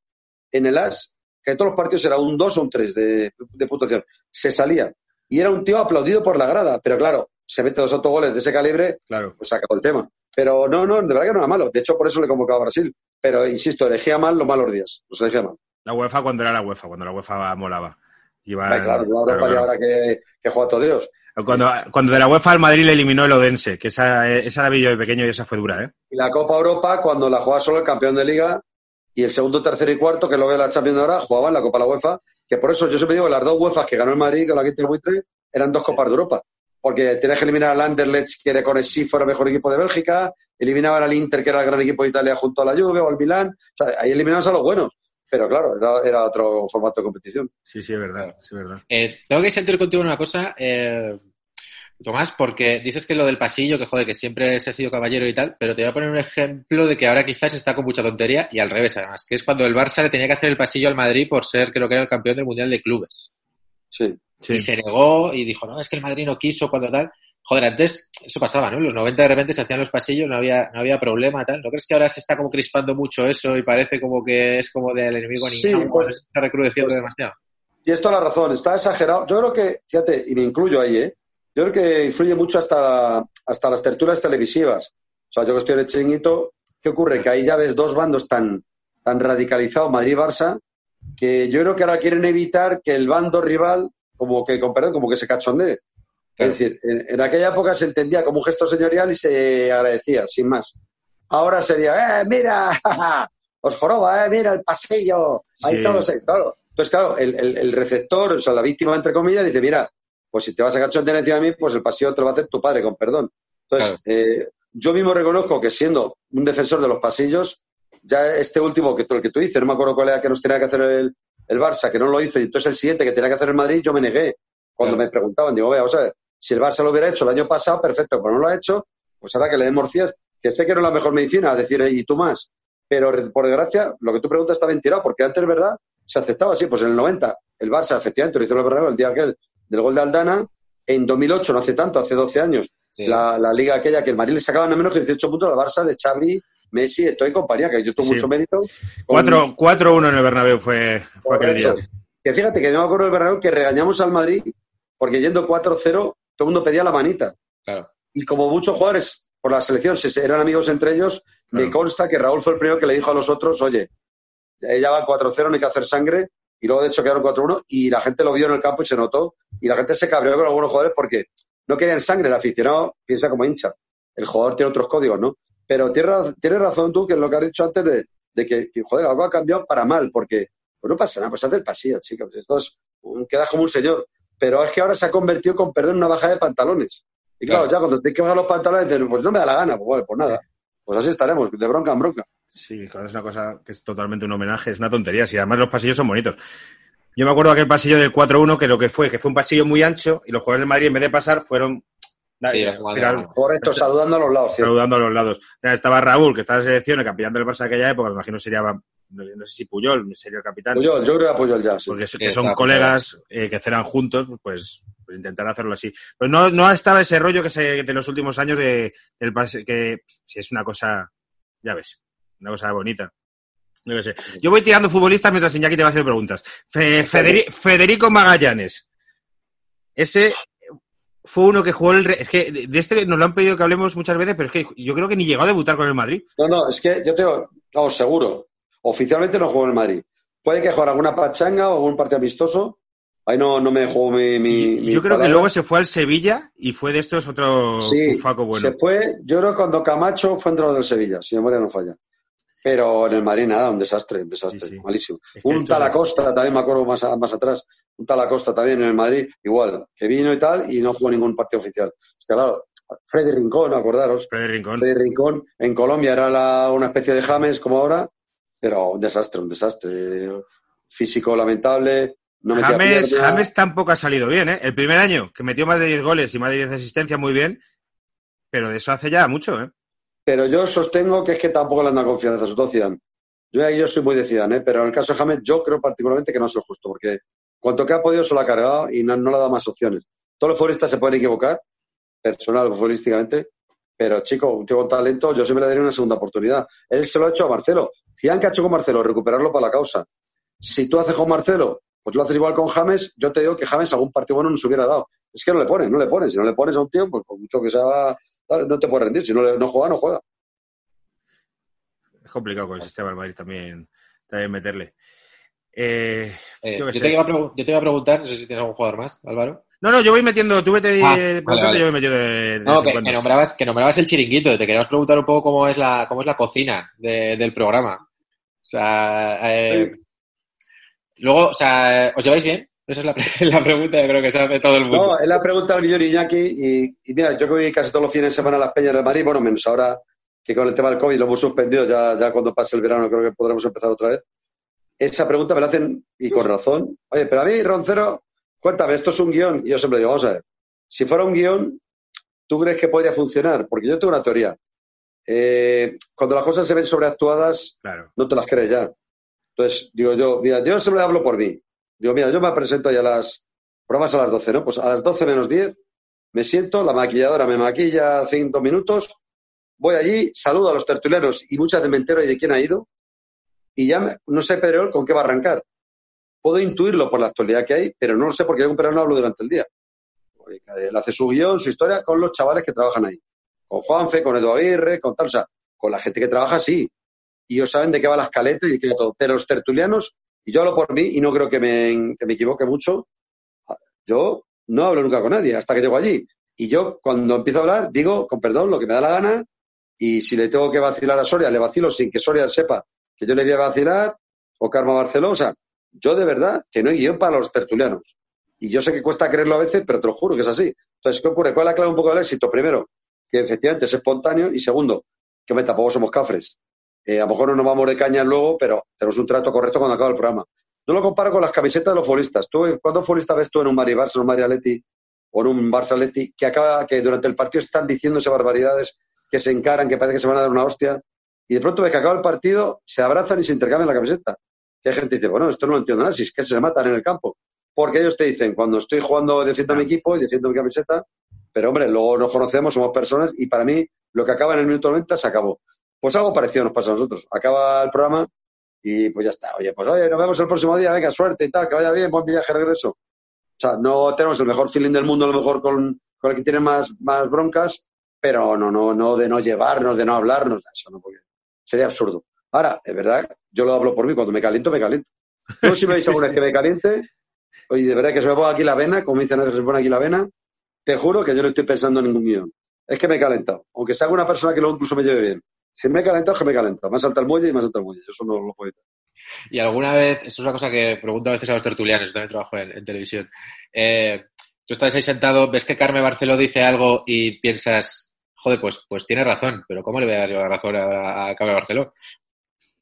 en el AS, que en todos los partidos era un 2 o un 3 de, de puntuación. Se salía. Y era un tío aplaudido por la grada. Pero claro, se mete dos autogoles de ese calibre, Claro. pues se acabó el tema. Pero no, no, de verdad que no era malo. De hecho, por eso le convocaba a Brasil. Pero insisto, elegía mal los malos días. Los elegía mal. La UEFA cuando era la UEFA, cuando la UEFA molaba. Iba- Ay, claro, claro, Europa y claro. ahora que, que juega todo Dios. Cuando, cuando de la UEFA al Madrid le eliminó el Odense, que esa, esa la vi yo de pequeño y esa fue dura, ¿eh? Y la Copa Europa, cuando la jugaba solo el campeón de liga, y el segundo, tercero y cuarto, que luego de la Champions de ahora, jugaban la Copa de la UEFA, que por eso yo siempre digo que las dos UEFA que ganó el Madrid con la Quinta y el Buitre eran dos Copas de Europa. Porque tenías que eliminar al Anderlecht, que era con el sí fuera el mejor equipo de Bélgica, eliminaban al Inter, que era el gran equipo de Italia junto a la Juve o al Milán. O sea, ahí eliminabas a los buenos. Pero claro, era, era otro formato de competición. Sí, sí, es verdad, sí, es verdad. Eh, tengo que sentir contigo en una cosa, eh, Tomás, porque dices que lo del pasillo, que joder, que siempre se ha sido caballero y tal, pero te voy a poner un ejemplo de que ahora quizás está con mucha tontería y al revés, además, que es cuando el Barça le tenía que hacer el pasillo al Madrid por ser, creo que era el campeón del Mundial de Clubes. Sí. Sí. Y se negó y dijo, no, es que el Madrid no quiso cuando tal. Joder, antes eso pasaba, ¿no? En los 90 de repente se hacían los pasillos, no había, no había problema, tal. ¿No crees que ahora se está como crispando mucho eso y parece como que es como del enemigo ni Sí, nada, pues- se está recrudeciendo pues- demasiado? Y esto la razón, está exagerado. Yo creo que, fíjate, y me incluyo ahí, ¿eh? Yo creo que influye mucho hasta, hasta las tertulias televisivas. O sea, yo que estoy en el chiringuito, ¿qué ocurre? Que ahí ya ves dos bandos tan, tan radicalizados, Madrid y Barça, que yo creo que ahora quieren evitar que el bando rival, como que, con perdón, como que se cachondee. Claro. Es decir, en, en aquella época se entendía como un gesto señorial y se agradecía, sin más. Ahora sería, ¡eh, mira! *laughs* Os joroba, ¡eh, mira el pasillo! Ahí Sí. todos, claro. Entonces, claro, el, el- el receptor, o sea, la víctima, entre comillas, dice, mira, pues si te vas a cachondear encima de mí, pues el pasillo te lo va a hacer tu padre, con perdón. Entonces, eh, yo mismo reconozco que siendo un defensor de los pasillos, ya este último que tú, el que tú dices, no me acuerdo cuál era que nos tenía que hacer el, el Barça, que no lo hizo, y entonces el siguiente que tenía que hacer el Madrid, yo me negué. Cuando Claro. me preguntaban, digo, vea, vamos a ver, si el Barça lo hubiera hecho el año pasado, perfecto, pero no lo ha hecho, pues ahora que le den morcillas, que sé que no es la mejor medicina, decir, y tú más. Pero por desgracia, lo que tú preguntas está bien tirado, porque antes, ¿verdad? Se aceptaba así, pues en el 90, el Barça efectivamente lo hizo el Bernabéu el día aquel del gol de Aldana, en 2008, no hace tanto, hace 12 años, Sí. la, la liga aquella que el Madrid le sacaba no menos que 18 puntos al Barça de Xavi, Messi, Eto'o y compañía, que yo tuve Sí. mucho mérito. con- 4 4-1 en el Bernabéu fue, fue aquel día. Que fíjate que yo me acuerdo del Bernabéu que regañamos al Madrid porque yendo 4-0 todo el mundo pedía la manita. Claro. Y como muchos jugadores por la selección se- eran amigos entre ellos, me consta que Raúl fue el primero que le dijo a los otros, oye, ya va 4-0, no hay que hacer sangre. Y luego, de hecho, quedaron 4-1 y la gente lo vio en el campo y se notó. Y la gente se cabreó con algunos jugadores porque no querían sangre. El aficionado piensa como hincha. El jugador tiene otros códigos, ¿no? Pero tienes, tienes razón tú, que es lo que has dicho antes de, de que, que, joder, algo ha cambiado para mal, porque pues no pasa nada, pues haz el pasillo, chicos. Esto es, un- queda como un señor. Pero es que ahora se ha convertido con perder una bajada de pantalones. Y claro, Claro. ya cuando te hay que bajar los pantalones, dices, pues no me da la gana, pues bueno, pues nada. Pues así estaremos, de bronca en bronca. Sí, claro, es una cosa que es totalmente un homenaje, es una tontería. Si además los pasillos son bonitos. Yo me acuerdo de aquel pasillo del 4-1, que lo que fue, que fue un pasillo muy ancho y los jugadores del Madrid, en vez de pasar, fueron Sí, final, de- Correcto, saludando a los lados. cierto. saludando a los lados. Estaba Raúl, que estaba en selección, el capitán del Barça de aquella época, me imagino sería, no, no sé si Puyol, sería el capitán. Puyol, yo creo que Puyol ya. sí. porque so- Sí, que son está colegas eh, que cenan juntos, pues, pues intentar hacerlo así. Pues no, no estaba ese rollo que se, de los últimos años de el pase- que si es una cosa, ya ves, una cosa bonita. Yo, qué sé. Yo voy tirando futbolistas mientras Iñaki te va a hacer preguntas. Fe- Federi- Federico Magallanes. Ese fue uno que jugó el... Re- Es que de de este nos lo han pedido que hablemos muchas veces, pero es que yo creo que ni llegó a debutar con el Madrid. No, no, es que yo tengo, no, seguro. Oficialmente no juego en el Madrid. Puede que juegue alguna pachanga o algún partido amistoso, Ahí no, no me jugó mi. mi- mi Yo creo que luego se fue al Sevilla y fue de estos otro Sí, Faco bueno. se fue. Yo creo que cuando Camacho fue entrenador del Sevilla, si memoria no falla. Pero en el Madrid nada, un desastre, un desastre, Sí, sí. malísimo. Es que Un esto- tal Acosta, también me acuerdo más, más atrás, un tal Acosta también en el Madrid, igual, que vino y tal, y no jugó ningún partido oficial. Es que claro, Freddy Rincón, acordaros, Freddy Rincón. Freddy Rincón, en Colombia era la- una especie de James como ahora, pero un desastre, un desastre. Físico lamentable, no James, pierna. James tampoco ha salido bien, ¿eh? El primer año, que metió más de 10 goles y más de 10 asistencias, muy bien. Pero de eso hace ya mucho, ¿eh? Pero yo sostengo que es que tampoco le han dado confianza, sobre todo Zidane. Yo, yo soy muy de Zidane, ¿eh? pero en el caso de James yo creo particularmente que no es justo, porque cuanto que ha podido se lo ha cargado y no, no le ha dado más opciones. Todos los futbolistas se pueden equivocar, personal o futbolísticamente, pero chico, un tío con talento, yo siempre le daría una segunda oportunidad. Él se lo ha hecho a Marcelo. Zidane que ha hecho con Marcelo, recuperarlo para la causa. Si tú haces con Marcelo, pues lo haces igual con James, yo te digo que James algún partido bueno nos hubiera dado. Es que no le pones, no le pones. Si no le pones a un tío, pues por mucho que sea, no te puedes rendir. Si no, le- no juega, no juega. Es complicado con el sistema del Madrid también, también meterle. Eh, Eh, Yo yo, qué te iba a yo te iba a preguntar, no sé si tienes algún jugador más, Álvaro. No, no, yo voy metiendo, tú vete Ah, vale, vale. yo voy metiendo de, de No, que, que nombrabas, que nombrabas el chiringuito. Te queríamos preguntar un poco cómo es la, cómo es la cocina de- del programa. O sea, eh, luego, o sea, ¿os lleváis bien? Esa es la, pre- *laughs* la pregunta, yo creo que se hace todo el mundo. No, él la pregunta al millón Iñaki y, y mira, yo que voy casi todos los fines de semana a las peñas del Madrid, bueno, menos ahora que con el tema del COVID lo hemos suspendido, ya, ya cuando pase el verano creo que podremos empezar otra vez. Esa pregunta me la hacen y con razón. Oye, pero a mí, Roncero, cuéntame, esto es un guion. Y yo siempre digo, vamos a ver, si fuera un guion, ¿tú crees que podría funcionar? Porque yo tengo una teoría. Eh, cuando las cosas se ven sobreactuadas, Claro. no te las crees ya. Entonces, digo yo, mira, yo siempre hablo por mí. Digo, mira, yo me presento ya a las pruebas a las 12, ¿no? Pues a las 12 menos 10 me siento, la maquilladora me maquilla cinco minutos, voy allí, saludo a los tertulianos y muchas veces me entero de quién ha ido y ya me- no sé Pedrol con qué va a arrancar. Puedo intuirlo por la actualidad que hay, pero no lo sé porque yo con Pedrol no hablo durante el día. Él hace su guion, su historia con los chavales que trabajan ahí. Con Juanfe, con Edu Aguirre, con tal, o sea, con la gente que trabaja, sí. Y ellos saben de qué va la escaleta y de qué todo. Pero los tertulianos, y yo hablo por mí y no creo que me, que me equivoque mucho, yo no hablo nunca con nadie hasta que llego allí. Y yo, cuando empiezo a hablar, digo, con perdón, lo que me da la gana. Y si le tengo que vacilar a Soria, le vacilo sin que Soria sepa que yo le voy a vacilar, o Karma Barceló. O sea, yo de verdad que no hay guion para los tertulianos. Y yo sé que cuesta creerlo a veces, pero te lo juro que es así. Entonces, ¿qué ocurre? ¿Cuál es la clave un poco del éxito? Primero, que efectivamente es espontáneo. Y segundo, que tampoco somos cafres. Eh, a lo mejor no nos vamos de caña luego, pero tenemos un trato correcto cuando acaba el programa. Yo lo comparo con las camisetas de los futbolistas. ¿Tú, ¿Cuántos futbolistas ves tú en un Mari Barça, en un Mari Atleti o en un Barça Atleti que acaba, que durante el partido están diciéndose barbaridades, que se encaran, que parece que se van a dar una hostia, y de pronto ves que acaba el partido, se abrazan y se intercambian la camiseta? Que hay gente que dice, bueno, esto no lo entiendo nada, si es que se matan en el campo. Porque ellos te dicen, cuando estoy jugando, defiendo a mi equipo y defiendo mi camiseta, pero hombre, luego nos conocemos, somos personas, y para mí, lo que acaba en el minuto 90 se acabó. Pues algo parecido nos pasa a nosotros. Acaba el programa y pues ya está. Oye, pues oye, nos vemos el próximo día, venga, suerte y tal, que vaya bien, buen viaje, regreso. O sea, no tenemos el mejor feeling del mundo, a lo mejor con, con el que tiene más, más broncas, pero no, no, no de no llevarnos, de no hablarnos, eso no, porque sería absurdo. Ahora, es verdad, yo lo hablo por mí, cuando me caliento, me caliento. Yo si *laughs* me veis alguna vez que me caliente, oye, de verdad que se me ponga aquí la vena, como dicen a veces, se me pone aquí la vena, te juro que yo no estoy pensando en ningún guion. Es que me he calentado. Aunque sea una persona que luego incluso me lleve bien. Si me he calentado, es que me he calentado. Más alta el muelle y más alta el muelle. Yo eso no lo puedo evitar. Y alguna vez, eso es una cosa que pregunto a veces a los tertulianos, yo también trabajo en, en televisión. Eh, tú estás ahí sentado, ves que Carmen Barceló dice algo y piensas, joder, pues, pues tiene razón, pero ¿cómo le voy a dar yo la razón ahora a Carmen Barceló?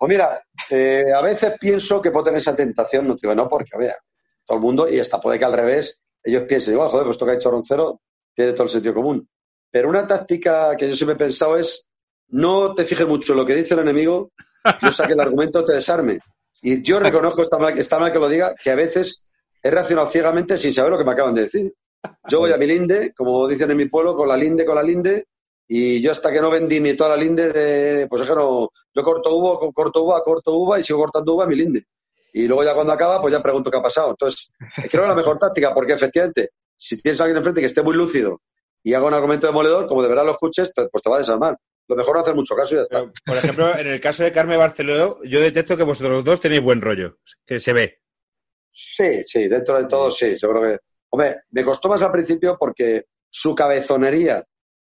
Pues mira, eh, a veces pienso que puedo tener esa tentación, no digo no, porque vea, todo el mundo, y hasta puede que al revés, ellos piensen, igual, joder, pues esto que ha hecho Roncero tiene todo el sentido común. Pero una táctica que yo siempre he pensado es no te fijes mucho en lo que dice el enemigo, no saque el argumento, te desarme. Y yo reconozco, está mal, está mal que lo diga, que a veces he reaccionado ciegamente sin saber lo que me acaban de decir. Yo voy a mi linde, como dicen en mi pueblo, con la linde, con la linde, y yo hasta que no vendí mi toda la linde, de, pues es que no, yo corto uva, corto uva, corto uva y sigo cortando uva mi linde. Y luego ya cuando acaba, pues ya pregunto qué ha pasado. Entonces, creo que es la mejor táctica, porque efectivamente, si tienes a alguien enfrente que esté muy lúcido y haga un argumento demoledor, como de verdad lo escuches, pues te va a desarmar. Lo mejor no hacer mucho caso y ya está. Pero, por ejemplo, en el caso de Carmen Barceló, yo detecto que vosotros dos tenéis buen rollo, que se ve. Sí, sí, dentro de todo sí, seguro que. Hombre, me costó más al principio porque su cabezonería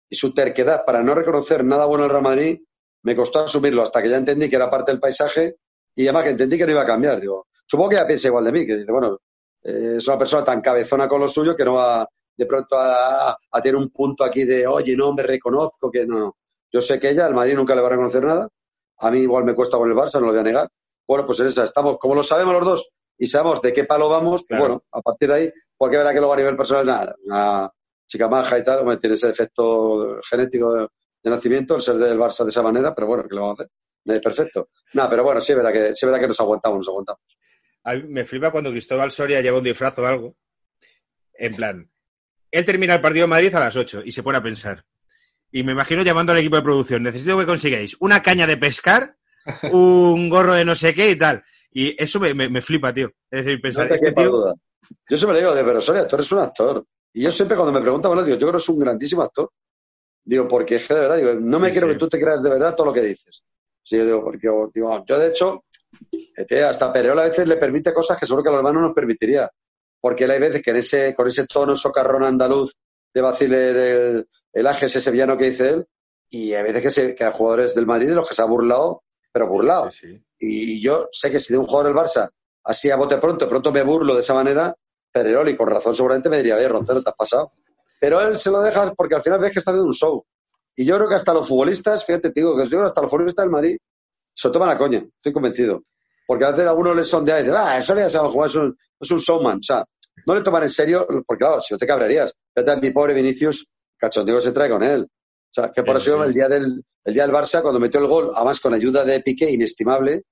y su terquedad para no reconocer nada bueno en Real Madrid me costó asumirlo hasta que ya entendí que era parte del paisaje y además que entendí que no iba a cambiar. Digo, supongo que ya piensa igual de mí, que dice, bueno, eh, es una persona tan cabezona con lo suyo que no va de pronto a, a tener un punto aquí de, oye, no, me reconozco, que no, no. Yo sé que ella, al Madrid nunca le va a reconocer nada. A mí igual me cuesta con el Barça, no lo voy a negar. Bueno, pues en esa estamos, como lo sabemos los dos y sabemos de qué palo vamos, Claro. bueno, a partir de ahí, porque verá que luego a nivel personal, nada, una chica maja y tal, hombre, tiene ese efecto genético de, de nacimiento, el ser del Barça de esa manera, pero bueno, ¿qué le vamos a hacer? Es perfecto. Nada, pero bueno, sí verá que, sí verá que nos aguantamos, nos aguantamos. A mí me flipa cuando Cristóbal Soria lleva un disfraz o algo. En plan, él termina el partido de Madrid a las 8 y se pone a pensar. Y me imagino llamando al equipo de producción, necesito que consigáis una caña de pescar, *laughs* un gorro de no sé qué y tal. Y eso me, me- me flipa, tío. Es decir, pensar, No te este tío- duda. Yo siempre le digo, de pero Soria, tú eres un actor. Y yo siempre cuando me preguntan, bueno, digo, yo creo que es un grandísimo actor. Digo, porque es que de verdad, digo, no me Sí, quiero sí. que tú te creas de verdad todo lo que dices. Sí, yo digo, porque digo, yo de hecho, este, hasta Pereola a veces le permite cosas que seguro que a los hermanos no nos permitiría. Porque él hay veces que en ese, con ese tono socarrón andaluz de Bacile del el ese villano que dice él, y hay veces que, se, que hay jugadores del Madrid de los que se ha burlado, pero burlado. Sí, sí. Y yo sé que si de un jugador del Barça, así a bote pronto, pronto me burlo de esa manera, Pererol, y con razón seguramente me diría, oye, Roncero, te has pasado. Pero él se lo deja porque al final ves que está haciendo un show. Y yo creo que hasta los futbolistas, fíjate, te digo, que creo que hasta los futbolistas del Madrid se lo toman a coña, estoy convencido. Porque a veces algunos les sondea y dicen, ah, eso ya se va a jugar, es un, es un showman. O sea, no le toman en serio, porque claro, si no te cabrearías. Fíjate a mi pobre Vinicius, cachondeo se trae con él. O sea, que por Eso eso sí. el día del, el día del Barça, cuando metió el gol, además con ayuda de Piqué, inestimable,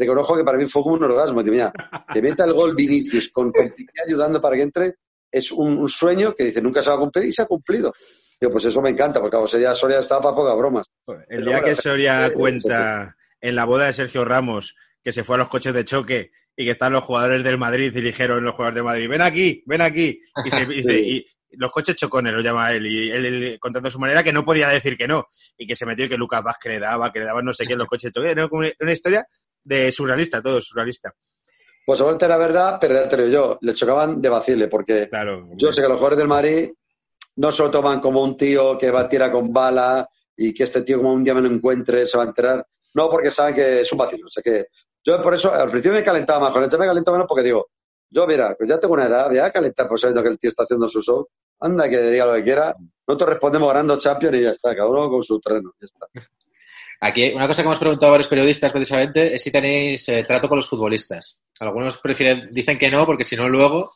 reconozco que para mí fue como un orgasmo. Digo, mira, que meta el gol Vinicius con, con Piqué ayudando para que entre, es un, un sueño que dice nunca se va a cumplir y se ha cumplido. Digo, pues eso me encanta, porque claro, ese día Soria estaba para pocas bromas. El Pero día bueno, que Soria eh, cuenta en la boda de Sergio Ramos que se fue a los coches de choque y que están los jugadores del Madrid y dijeron los jugadores del Madrid, ven aquí, ven aquí. Y, se- y se- y los coches chocones lo llama él. Y él, él contando de su manera que no podía decir que no. Y que se metió y que Lucas Vázquez le daba, que le daban no sé qué en los coches de choque. Era una historia de surrealista, todo surrealista. Pues seguramente era verdad, pero ya te lo digo yo, le chocaban de vacile, porque Claro. yo sé que los jugadores del Madrid no se lo toman como un tío que va a tirar con bala y que este tío como un día me lo encuentre se va a enterar. No, porque saben que es un vacilo. O sea que yo por eso al principio me calentaba más, con el me calentaba menos porque digo, yo mira, pues ya tengo una edad, voy a calentar por sabiendo que el tío está haciendo su show. Anda, que diga lo que quiera. Nosotros respondemos ganando Champions y ya está, cada uno con su terreno. Ya está. Aquí, una cosa que hemos preguntado a varios periodistas precisamente es si tenéis eh, trato con los futbolistas. Algunos prefieren, dicen que no, porque si no luego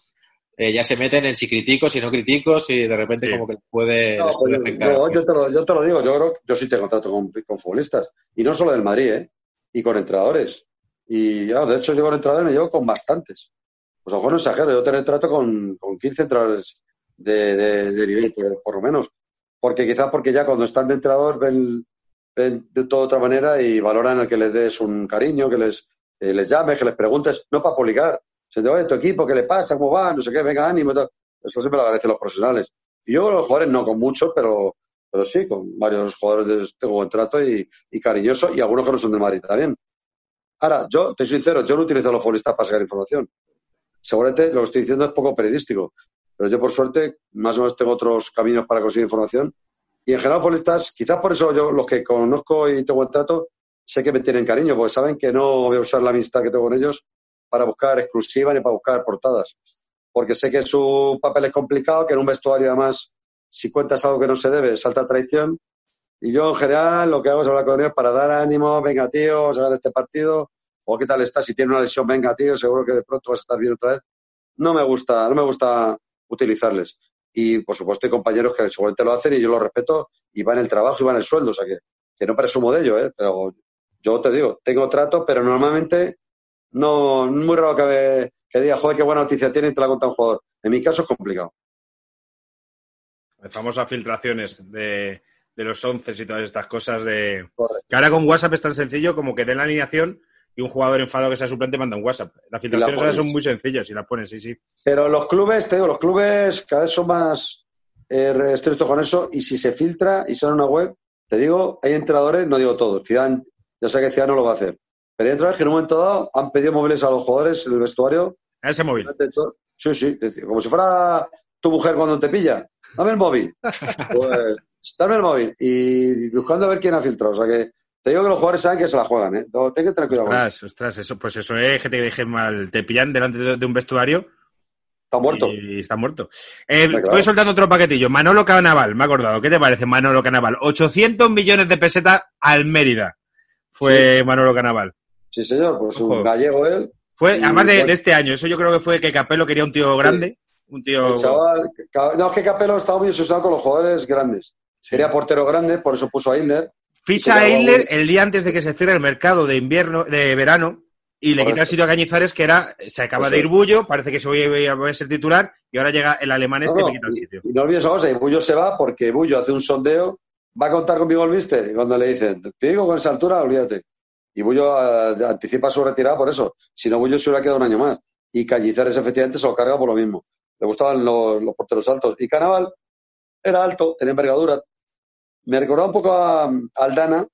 eh, ya se meten en si critico, si no critico, si de repente Sí. como que puede, No, pues, yo, yo te lo, yo te lo digo, yo creo yo sí tengo contrato con, con futbolistas. Y no solo del Madrid, ¿eh? Y con entrenadores. Y ya, de hecho, yo con entrenadores me llevo con bastantes. Pues a lo mejor no exagero, yo tener trato con, con 15 entrenadores de, de- de nivel, por, por lo menos. Porque quizás porque ya cuando están de entrenador ven, de toda otra manera y valoran el que les des un cariño, que les, eh, les llames, que les preguntes, no para publicar. Se te oye, tu equipo, ¿qué le pasa? ¿Cómo va? No sé qué, venga, ánimo. Eso siempre lo agradecen los profesionales. Y yo los jugadores no con muchos, pero, pero sí, con varios jugadores de- tengo buen trato y, cariñoso y algunos que no son del Madrid también. Ahora, yo te soy sincero, yo no utilizo a los futbolistas para sacar información. Seguramente lo que estoy diciendo es poco periodístico, pero yo por suerte más o menos tengo otros caminos para conseguir información. Y en general, futbolistas, quizás por eso yo los que conozco y tengo buen trato, sé que me tienen cariño, porque saben que no voy a usar la amistad que tengo con ellos para buscar exclusivas ni para buscar portadas. Porque sé que su papel es complicado, que en un vestuario además, si cuentas algo que no se debe, salta traición. Y yo en general lo que hago es hablar con ellos para dar ánimo, venga tío, vamos a ganar este partido, o qué tal está, si tiene una lesión, venga tío, seguro que de pronto vas a estar bien otra vez. No me gusta, no me gusta utilizarles. Y por supuesto hay compañeros que seguramente lo hacen y yo lo respeto y va en el trabajo y va en el sueldo, o sea que, que no presumo de ello, ¿eh? pero yo te digo, tengo trato, pero normalmente no, muy raro que, me- que diga, joder, qué buena noticia tiene y te la cuenta un jugador. En mi caso es complicado. Las famosas filtraciones de, de los once y todas estas cosas de... Correcto. Que ahora con WhatsApp es tan sencillo como que den la alineación y un jugador enfadado que sea suplente manda un WhatsApp. Las filtraciones pones. son muy sencillas y las pones, sí, sí. Pero los clubes, te digo, los clubes cada vez son más eh, estrictos con eso y si se filtra y sale una web, te digo, hay entrenadores, no digo todos, Zidane, ya sé que Zidane no lo va a hacer, pero hay entrenadores que en un momento dado han pedido móviles a los jugadores en el vestuario A ese móvil. Sí, sí, como si fuera tu mujer cuando te pilla. Dame el móvil. *laughs* Pues, dame el móvil. Y buscando a ver quién ha filtrado. O sea que te digo que los jugadores saben que se la juegan, ¿eh? Tienes que tener cuidado. Ostras, ostras, eso, pues eso es que te dejen mal. Te pillan delante de, de un vestuario. Está muerto. Y está muerto. Eh, claro. Voy soltando otro paquetillo. Manolo Canaval, me he acordado. ¿Qué te parece, Manolo Canaval? 800 millones de pesetas al Mérida. Fue Manolo Canaval. Sí, señor, pues Ojo. un gallego él. Fue, Y, además de, pues, de este año. Eso yo creo que fue que Capello quería un tío grande. Un tío. El chaval. No, es que Capello estaba muy obsesionado con los jugadores grandes. Quería portero grande, por eso puso a Isner. Ficha a bueno. el día antes de que se cierre el mercado de invierno, de verano, y le quita el sitio a Cañizares, que era, se acaba de ir. Bullo, parece que se voy a, voy a ser titular, y ahora llega el alemán este No, y no, me quita el sitio. y no olvides una cosa, y Bullo se va porque Bullo hace un sondeo, va a contar conmigo el mister, y cuando le dicen, te digo con esa altura, olvídate. Y Bullo eh, anticipa su retirada por eso. Si no, Bullo se hubiera quedado un año más. Y Cañizares efectivamente se lo carga por lo mismo. Le gustaban los, los porteros altos. Y Canaval era alto, tenía envergadura. Me recordaba un poco a, Aldana,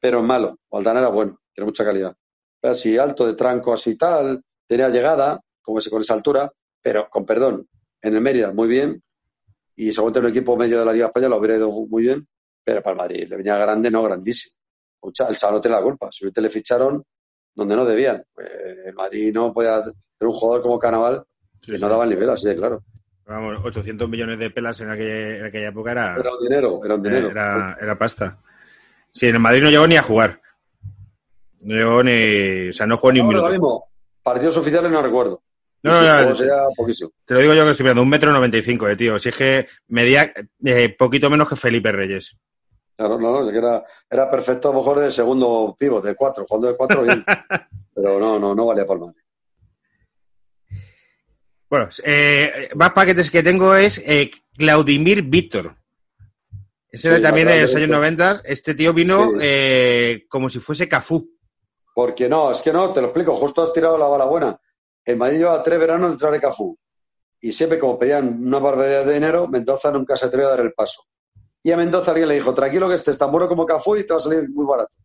pero malo. Aldana era bueno, tiene mucha calidad. Así alto, de tranco, así tal, tenía llegada, como ese, con esa altura, pero con perdón, en el Mérida muy bien, y seguramente en un equipo medio de la Liga Española lo hubiera ido muy bien, pero para el Madrid le venía grande, no grandísimo. El chaval no tiene la culpa, simplemente le ficharon donde no debían. Pues, el Madrid no podía tener un jugador como Canaval Sí, que sí. no daba el nivel, así de claro. Vamos, 800 millones de pelas en aquella, en aquella época era, Era un dinero, era un dinero. era, era pasta. Sí, en el Madrid no llegó ni a jugar. No llegó ni. O sea, no jugó ni un Ahora minuto. mismo, partidos oficiales no recuerdo. No, no, no, no. Te lo digo yo que estoy mirando, un metro noventa y cinco, eh, tío. Si es que medía eh, poquito menos que Felipe Reyes. Claro, no, no, es que era, era perfecto a lo mejor de segundo pivot, de cuatro, jugando de cuatro bien. *laughs* Pero no, no, no valía para el Madrid. Bueno, eh, más paquetes que tengo es eh, Claudimir Víctor. Ese era también de los años derecho. 90. Este tío vino Sí. eh, como si fuese Cafú. Porque no, es que no, te lo explico, justo has tirado la bala buena. El Madrid lleva tres veranos de traer a Cafú. Y siempre, como pedían una barbaridad de dinero, Mendoza nunca se atrevió a dar el paso. Y a Mendoza alguien le dijo, tranquilo que este es tan bueno como Cafú y te va a salir muy barato.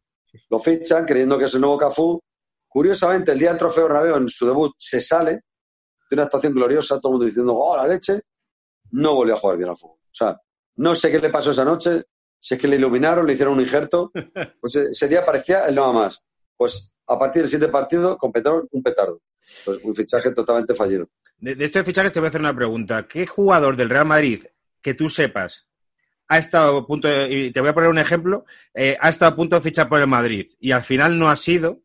Lo fichan creyendo que es el nuevo Cafú. Curiosamente, el día del trofeo Bernabéu, en su debut, se sale de una actuación gloriosa, todo el mundo diciendo, ¡oh, la leche! No volvió a jugar bien al fútbol. O sea, no sé qué le pasó esa noche, si es que le iluminaron, le hicieron un injerto. *laughs* Pues ese día parecía el nada más. Pues a partir del siguiente partido completaron un petardo. Pues un fichaje totalmente fallido. De, de estos fichajes te voy a hacer una pregunta. ¿Qué jugador del Real Madrid que tú sepas ha estado a punto de, y te voy a poner un ejemplo, eh, ha estado a punto de fichar por el Madrid y al final no ha sido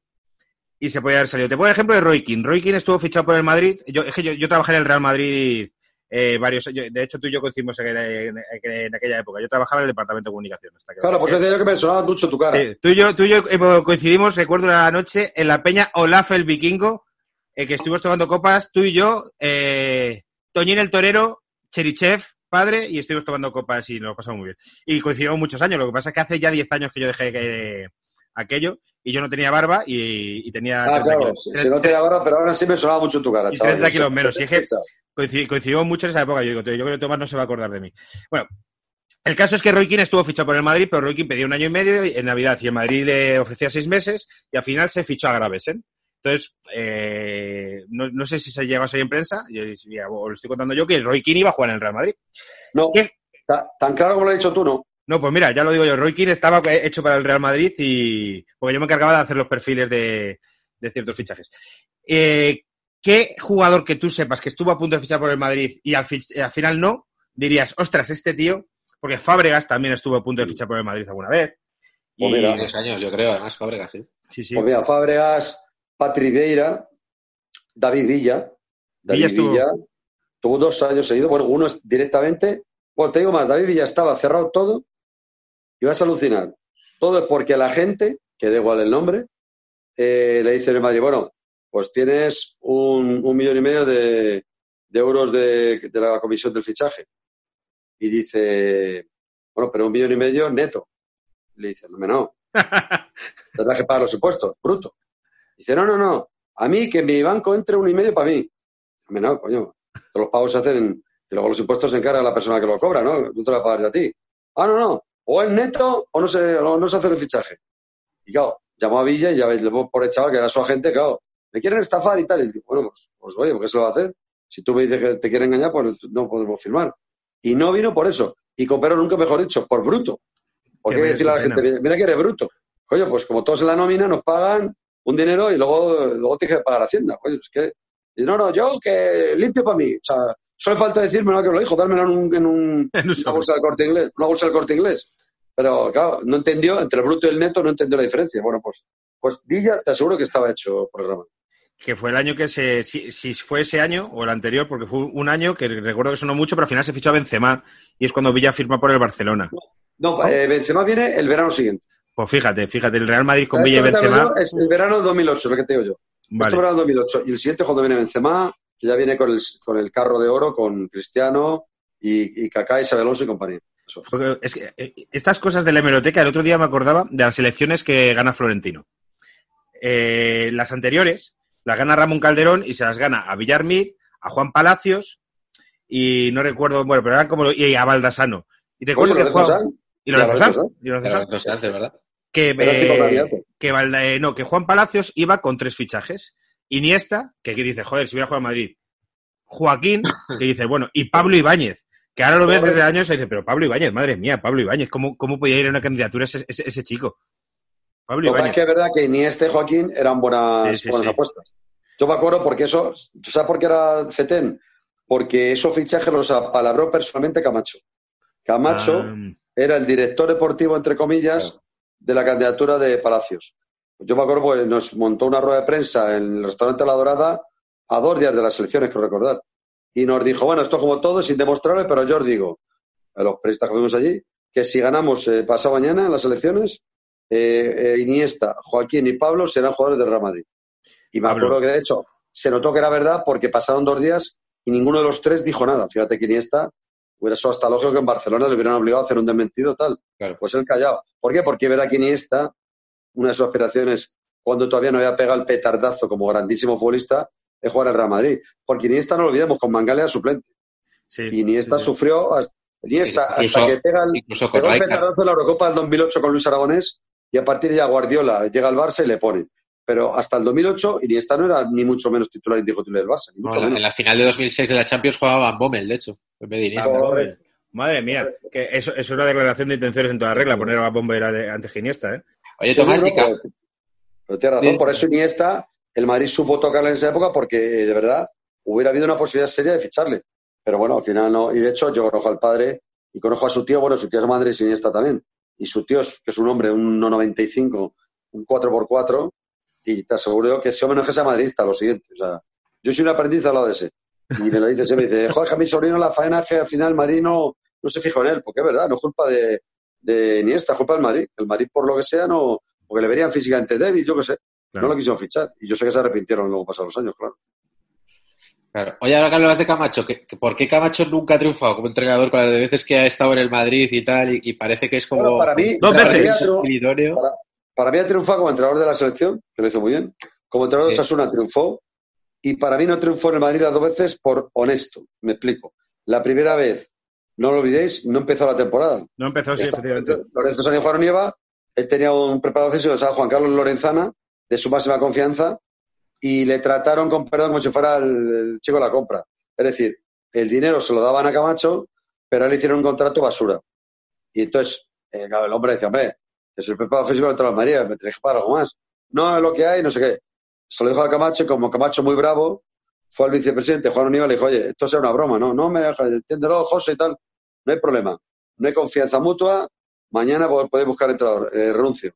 y se puede haber salido? Te pongo el ejemplo de Roy King. Roy King estuvo fichado por el Madrid. Yo, es que yo, yo trabajé en el Real Madrid eh, varios años. De hecho, tú y yo coincidimos en, en- en aquella época. Yo trabajaba en el departamento de comunicación. Hasta que Claro, pues decía yo que me sonaba mucho tu cara. Tú, y yo, tú y yo eh, coincidimos, recuerdo una noche, en la peña Olaf el Vikingo, eh, que estuvimos tomando copas, tú y yo, eh, Toñín el Torero, Cherichev, padre, y estuvimos tomando copas y nos lo pasamos muy bien. Y coincidimos muchos años, lo que pasa es que hace ya 10 años que yo dejé que, aquello y yo no tenía barba y, y tenía... Ah, 30 claro, si, si no te ahora, pero ahora sí me sonaba mucho tu cara, chaval. 30 kilos menos, si es que- coincidimos mucho en esa época. Yo digo, yo creo que Tomás no se va a acordar de mí. Bueno, el caso es que Roy Keane estuvo fichado por el Madrid, pero Roy Keane pedía un año y medio en Navidad y el Madrid le ofrecía seis meses y al final se fichó a Gravesen. Entonces, eh, no, no sé si se llegó a salir en prensa, y- y- o lo estoy contando yo, que Roy Keane iba a jugar en el Real Madrid. No, tan claro como lo he dicho tú, no. No, pues mira, ya lo digo yo, Roy Keane estaba hecho para el Real Madrid y porque yo me encargaba de hacer los perfiles de, de ciertos fichajes. Eh, ¿Qué jugador que tú sepas que estuvo a punto de fichar por el Madrid y al, fi- al final no, dirías, ostras, este tío, porque Fábregas también estuvo a punto de fichar por el Madrid alguna vez. Pues Y- mira. Dos años, yo creo, además, Fábregas, sí. sí, sí. Pues mira, Fábregas, Patri Vieira, David Villa. David Villa estuvo- Villa tuvo dos años seguidos. Bueno, uno directamente. Bueno, te digo más, David Villa estaba cerrado todo y vas a alucinar. Todo es porque la gente, que da igual el nombre, eh, le dice en Madrid, bueno, pues tienes un, un millón y medio de, de euros de, de la comisión del fichaje. Y dice, bueno, pero un millón y medio neto. Le dice, no, no, *laughs* tendrás que pagar los impuestos, bruto. Dice, no, no, no, a mí que mi banco entre un y medio para mí. Hombre, no, coño, todos los pagos se hacen y luego los impuestos se encarga la persona que lo cobra, ¿no? No te lo yo a ti. Ah, no, no, o es neto o no se, o no se hace el fichaje. Y claro, llamó a Villa y ya ves, luego por echado que era su agente, claro, me quieren estafar y tal. Y digo, bueno, pues, pues oye, ¿por qué se lo va a hacer? Si tú me dices que te quieren engañar, pues no podemos firmar. Y no vino por eso. Y con pero nunca mejor dicho, por bruto. Porque Qué decirle a la pena. gente, mira que eres bruto. Coño, pues como todos en la nómina nos pagan un dinero y luego, luego tienes que pagar Hacienda. Coño, es que. Y no, no, yo que limpio para mí. O sea, solo falta decirme lo que lo dijo, dármelo en, un, en un- *laughs* En una bolsa del corte inglés. Una bolsa del corte inglés. Pero claro, no entendió, entre el bruto y el neto no entendió la diferencia. Bueno, pues, pues Villa, te aseguro que estaba hecho programa. Que fue el año que se. Si, si fue ese año o el anterior, porque fue un año que recuerdo que sonó mucho, pero al final se fichó a Benzema y es cuando Villa firma por el Barcelona. No, eh, Benzema viene el verano siguiente. Pues fíjate, fíjate, el Real Madrid con ¿Sabes Villa y Benzema. Es el verano 2008, es lo que te digo yo. Esto Vale. verano 2008. Y el siguiente cuando viene Benzema, que ya viene con el, con el carro de oro, con Cristiano y, y Kaká, Isabel Alonso y compañía. Eso. Fue- Es que, eh, estas cosas de la hemeroteca, el otro día me acordaba de las elecciones que gana Florentino. Eh, las anteriores las gana Ramón Calderón y se las gana a Villarmid, a Juan Palacios y no recuerdo, bueno, pero eran como y a Baldasano. Y recuerdo que Sanz, y hace, ¿verdad? que, eh, que, Valda- eh, no, que Juan Palacios iba con tres fichajes. Iniesta, que aquí dice, joder, si hubiera jugado en Madrid. Joaquín, que dice, bueno, y Pablo Ibáñez, que ahora lo ves desde años y dice, pero Pablo Ibáñez, madre mía, Pablo Ibáñez, ¿cómo, cómo podía ir a una candidatura ese, ese, ese chico? Pablo pasa es Ibáñez. que es verdad que Iniesta y Joaquín eran buenas, Sí, sí, buenas sí. apuestas. Yo me acuerdo porque eso, ¿sabes por qué era CETEN? Porque esos fichajes los apalabró personalmente Camacho. Camacho Ah, era el director deportivo, entre comillas, Claro. de la candidatura de Palacios. Yo me acuerdo porque nos montó una rueda de prensa en el restaurante La Dorada a dos días de las elecciones, creo recordar. Y nos dijo, bueno, esto es como todo, sin demostrarle, pero yo os digo, a los periodistas que fuimos allí, que si ganamos eh, pasado mañana en las elecciones, eh, eh, Iniesta, Joaquín y Pablo serán jugadores del Real Madrid. Y me Pablo. acuerdo que, de hecho, se notó que era verdad porque pasaron dos días y ninguno de los tres dijo nada. Fíjate que Iniesta hubiera sido hasta lógico que en Barcelona le hubieran obligado a hacer un desmentido tal. Claro. Pues él callado. ¿Por qué? Porque verá que Iniesta, una de sus aspiraciones, cuando todavía no había pegado el petardazo como grandísimo futbolista, es jugar al Real Madrid. Porque Iniesta, no lo olvidemos, con Mangala era suplente. sí, Y Iniesta sí, sí. sufrió, hasta, Iniesta, Sí, hasta incluso- que pega el, pegó el petardazo en la Eurocopa del 2008 con Luis Aragonés y a partir de ya Guardiola llega al Barça y le pone. Pero hasta el 2008 Iniesta no era ni mucho menos titular indiscutible del Barça, ni mucho en, la, menos. en la final de 2006 de la Champions jugaba Van Bommel, de hecho, en vez de Iniesta. Joder, Madre mía, que eso, eso es una declaración de intenciones en toda regla, poner a la bombera de, ante Iniesta, ¿eh? Oye, Sí, Tomás, no, Ca- pero, tienes razón, Sí. por eso Iniesta, el Madrid supo tocarle en esa época porque eh, de verdad hubiera habido una posibilidad seria de ficharle. Pero bueno, al final no. Y de hecho, yo conozco al padre y conozco a su tío, bueno, su tío es Madrid y Iniesta también. Y su tío, es, que es un hombre, un 1,95, un 4x4, y te aseguro que ese hombre no es que sea madridista, lo siguiente. O sea, yo soy un aprendiz al lado de ese. Y me lo dice siempre, dice, joder, que a mi sobrino la faena es que al final Madrid no, no se fijó en él, porque es verdad, no es culpa de, de Iniesta, es culpa del Madrid. El Madrid, por lo que sea, no, porque le verían físicamente débil, yo qué sé. Claro. No lo quisieron fichar. Y yo sé que se arrepintieron luego pasados los años, claro. Claro. Oye, ahora que hablabas de Camacho, ¿que, que ¿por qué Camacho nunca ha triunfado como entrenador con las de veces que ha estado en el Madrid y tal? Y, y parece que es como. Bueno, para mí- Dos para veces. mí ha el. Para, para mí ha triunfado como entrenador de la selección, que lo hizo muy bien. Como entrenador de. Sasuna triunfó. Y para mí no triunfó en el Madrid las dos veces por honesto. Me explico. La primera vez, no lo olvidéis, no empezó la temporada. No empezó, sí, Está- efectivamente. Lorenzo Sánchez Juan Nieva, él tenía un preparador físico que se llama Juan Carlos Lorenzana, de su máxima confianza, y le trataron con perdón como si fuera el, el chico de la compra. Es decir, el dinero se lo daban a Camacho, pero a él le hicieron un contrato basura. Y entonces, eh, el hombre decía, hombre, soy el preparador físico de la María, me tenéis que pagar algo más. No, es lo que hay, no sé qué. Se lo dijo a Camacho y como Camacho muy bravo, fue al vicepresidente Juan Univa y le dijo, oye, esto será una broma, ¿no? No me dejas, entiéndelo, José y tal. No hay problema. No hay confianza mutua, mañana pod- podéis buscar entrenador, eh, renuncio.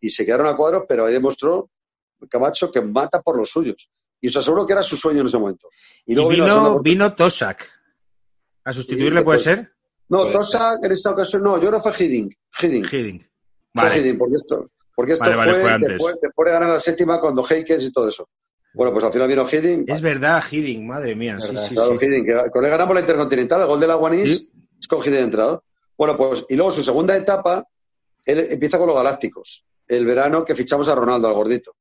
Y se quedaron a cuadros, pero ahí demostró Camacho que mata por los suyos. Y os aseguro que era su sueño en ese momento. Y Y luego vino, vino, Tosak. ¿A sustituirle puede pues- ser? No, Puede Tosa en esta ocasión no, yo creo que fue Hiddink. Hiddink. Hiddink. Fue Vale. Hiddink, porque esto, porque esto Vale, vale, fue, después, después de ganar la séptima cuando Heikes y todo eso. Bueno, pues al final vino Hiddink. Es verdad, Hiddink, madre mía. Sí, sí, Claro, sí. Hiddink, que con él ganamos la Intercontinental, el gol de la Guanís Sí. es con Hiddink de entrada. Bueno, pues, y luego su segunda etapa, él empieza con los Galácticos. El verano que fichamos a Ronaldo, al gordito,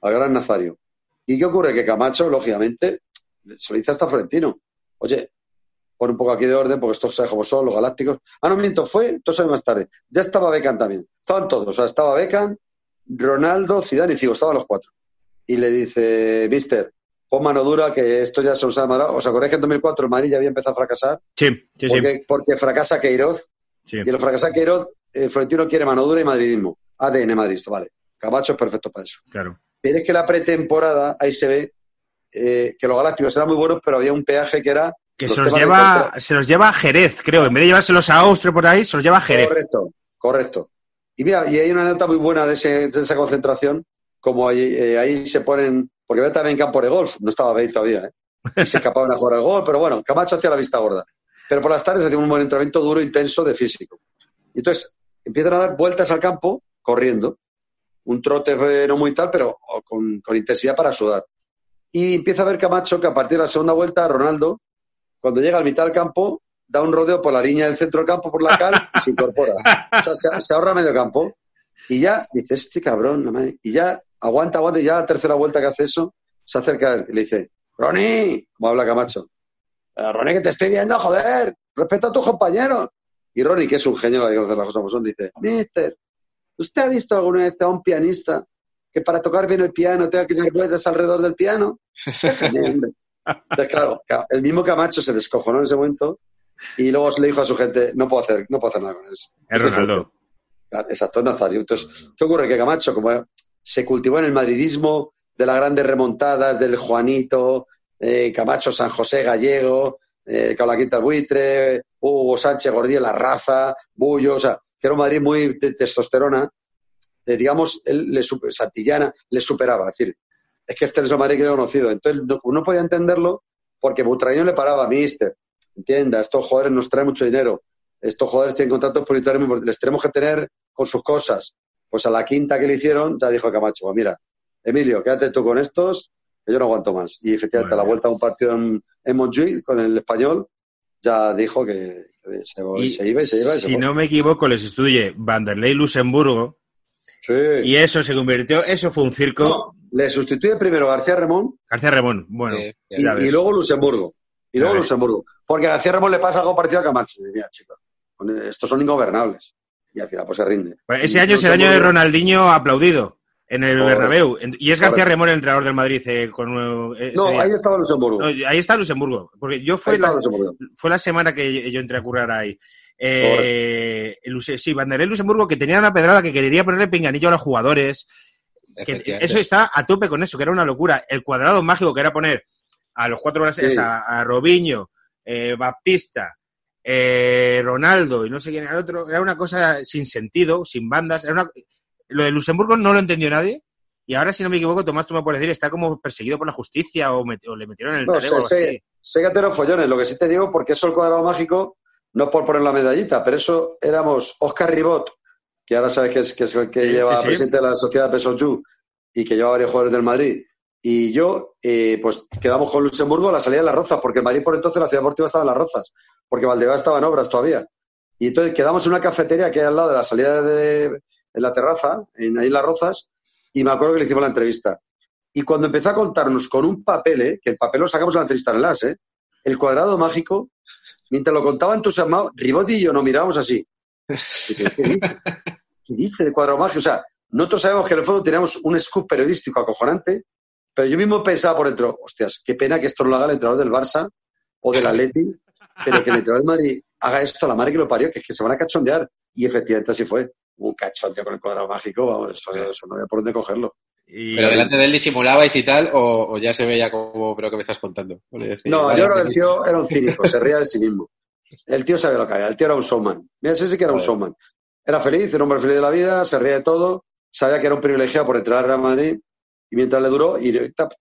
al gran Nazario. ¿Y qué ocurre? Que Camacho, lógicamente, se lo dice hasta Florentino. Oye, pon un poco aquí de orden, porque estos sabes cómo son, los Galácticos. Ah, no, miento, fue dos años más tarde. Ya estaba Beckham también. Estaban todos, o sea, estaba Beckham, Ronaldo, Zidane y Figo, estaban los cuatro. Y le dice, mister, pon mano dura que esto ya se ha demorado. ¿Os acordáis que en 2004 el Madrid ya había empezado a fracasar? Sí, sí, sí. Porque, porque fracasa Queiroz sí. y el fracasa Queiroz, el Florentino quiere mano dura y madridismo. ADN madridista, vale. Camacho es perfecto para eso. Claro. Pero es que la pretemporada, ahí se ve eh, que los galácticos eran muy buenos, pero había un peaje que era... Que se los, lleva, se los lleva a Jerez, creo. En vez de llevárselos a Austria por ahí, se los lleva a Jerez. Correcto, correcto. Y mira, y hay una nota muy buena de, ese- de esa concentración, como ahí, eh, ahí se ponen, porque veo también campo de golf, no estaba Bale todavía, ¿eh? Y se escapaban a jugar al golf, pero bueno, Camacho hacía la vista gorda. Pero por las tardes hacía un buen entrenamiento duro, intenso de físico. Y entonces empiezan a dar vueltas al campo corriendo, un trote no muy tal, pero con, con intensidad para sudar. Y empieza a ver Camacho que a partir de la segunda vuelta, Ronaldo, cuando llega al mitad del campo, da un rodeo por la línea del centro del campo, por la cal, y se incorpora. O sea, se, se ahorra medio campo. Y ya dice, este cabrón, la madre. y ya aguanta, aguanta, y ya la tercera vuelta que hace eso, se acerca a él y le dice, Ronnie, como habla Camacho, "Eh, Ronnie, que te estoy viendo, joder, respeta a tus compañeros. Y Ronnie, que es un genio, que conocer las cosas como son, dice, Mister, ¿usted ha visto alguna vez a un pianista que para tocar bien el piano tenga que dar vueltas alrededor del piano? *laughs* Entonces, claro, el mismo Camacho se descojonó en ese momento y luego le dijo a su gente, no puedo hacer, no puedo hacer nada con eso. Es Ronaldo. Exacto, es Nazario. Entonces, ¿qué ocurre? Que Camacho, como se cultivó en el madridismo de las grandes remontadas del Juanito, eh, Camacho San José Gallego, eh, con la Quinta del Buitre, Hugo Sánchez Gordillo, La Raza, Bullo, o sea, que era un Madrid muy de testosterona, eh, digamos, él le super- Santillana le superaba. Es decir, es que este es el Madrid que he conocido. Entonces, no, no podía entenderlo porque Butragueño le paraba, mister, entienda, estos jugadores nos traen mucho dinero, estos jugadores tienen contratos importantes, les tenemos que tener con sus cosas. Pues a la quinta que le hicieron, ya dijo Camacho, pues mira, Emilio, quédate tú con estos, que yo no aguanto más. Y efectivamente, a la vuelta a un partido en, en Montjuic con el español, ya dijo que, que se, Y se iba y se iba. y se si no me equivoco, les estudié Vanderlei Luxemburgo Sí. y eso se convirtió, eso fue un circo. No, le sustituye primero García Remón García Ramón, bueno, Sí, y, y luego Luxemburgo. Y luego. Luxemburgo. Porque a García Remón le pasa algo parecido a Camacho. Mira, chicos, estos son ingobernables. Y al final, pues se rinde. Pues Y ese año es el año de Ronaldinho aplaudido en el Correcto. Bernabéu. Y es García. Ramón el entrenador del Madrid. eh, con, eh, No, ahí estaba Luxemburgo. No, ahí está Luxemburgo. Porque yo fue estaba la, Luxemburgo. fue la semana que yo entré a currar ahí. Eh, el Luse- sí, Vanderlei Luxemburgo que tenía una pedrada que quería ponerle pinganillo a los jugadores. Que eso está a tope con eso, que era una locura. El cuadrado mágico que era poner a los cuatro brasileños, Sí. a, a Robinho, eh, Baptista, eh, Ronaldo y no sé quién era el otro, era una cosa sin sentido, sin bandas. Era una... Lo de Luxemburgo no lo entendió nadie. Y ahora, si no me equivoco, Tomás, tú me puedes decir, está como perseguido por la justicia o, met- o le metieron en el No, talego sé, sé, sé que tengo follones. Lo que sí te digo, porque eso el cuadrado mágico, no es por poner la medallita, pero eso éramos Oscar Ribot, que ahora sabes que es, que es el que Sí, lleva sí, sí. presidente de la sociedad Pesotjú y que lleva varios jugadores del Madrid. Y yo, eh, pues quedamos con Luxemburgo a la salida de las Rozas, porque el Madrid por entonces la ciudad deportiva estaba en las Rozas, porque Valdebebas estaba en obras todavía. Y entonces quedamos en una cafetería que hay al lado de la salida de, en la terraza, en, ahí en las Rozas, y me acuerdo que le hicimos la entrevista. Y cuando empezó a contarnos con un papel, ¿eh? que el papel lo sacamos en la entrevista en las, ¿eh? el cuadrado mágico, mientras lo contaba entusiasmado, Ribot y yo nos mirábamos así. Dice, ¿qué dice? ¿Qué dice de cuadrado mágico? O sea, nosotros sabemos que en el fondo teníamos un scoop periodístico acojonante, pero yo mismo pensaba por dentro, hostias, qué pena que esto no lo haga el entrenador del Barça o del Atleti, pero que el entrenador del Madrid haga esto, la madre que lo parió, que es que se van a cachondear. Y efectivamente así fue. Un cachondeo con el cuadrado mágico, vamos, eso, eso no había por dónde cogerlo. Y- Pero delante de él disimulabais y tal, o, o ya se veía como, pero que me estás contando. No, vale, yo creo que el tío era un cínico, se reía de sí mismo. El tío sabía lo que había, el tío era un showman. Mira, ese sí que era un showman. Era feliz, era un hombre feliz de la vida, se reía de todo, sabía que era un privilegiado por entrar al Real Madrid y mientras le duró, y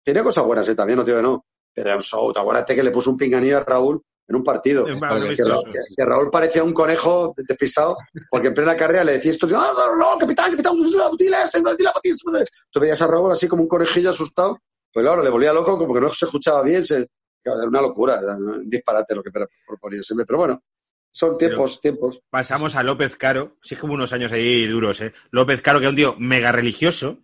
tenía cosas buenas, ¿eh? también no te digo que no, pero era un show. ¿Te acuerdas que le puso un pinganillo a Raúl en un partido? Que, Raúl parecía un conejo despistado, porque en plena carrera le decía esto, ¡ah, no, no, capitán, capitán, dile esto, dile a Batista! Tú veías a Raúl así como un conejillo asustado, pues claro, le volvía loco, como que no se escuchaba bien, se, Era una locura, era un disparate lo que proponía siempre. Pero bueno, son tiempos, tiempos. Pasamos a López Caro, sí que hubo unos años ahí duros, ¿eh? López Caro, que era un tío mega religioso,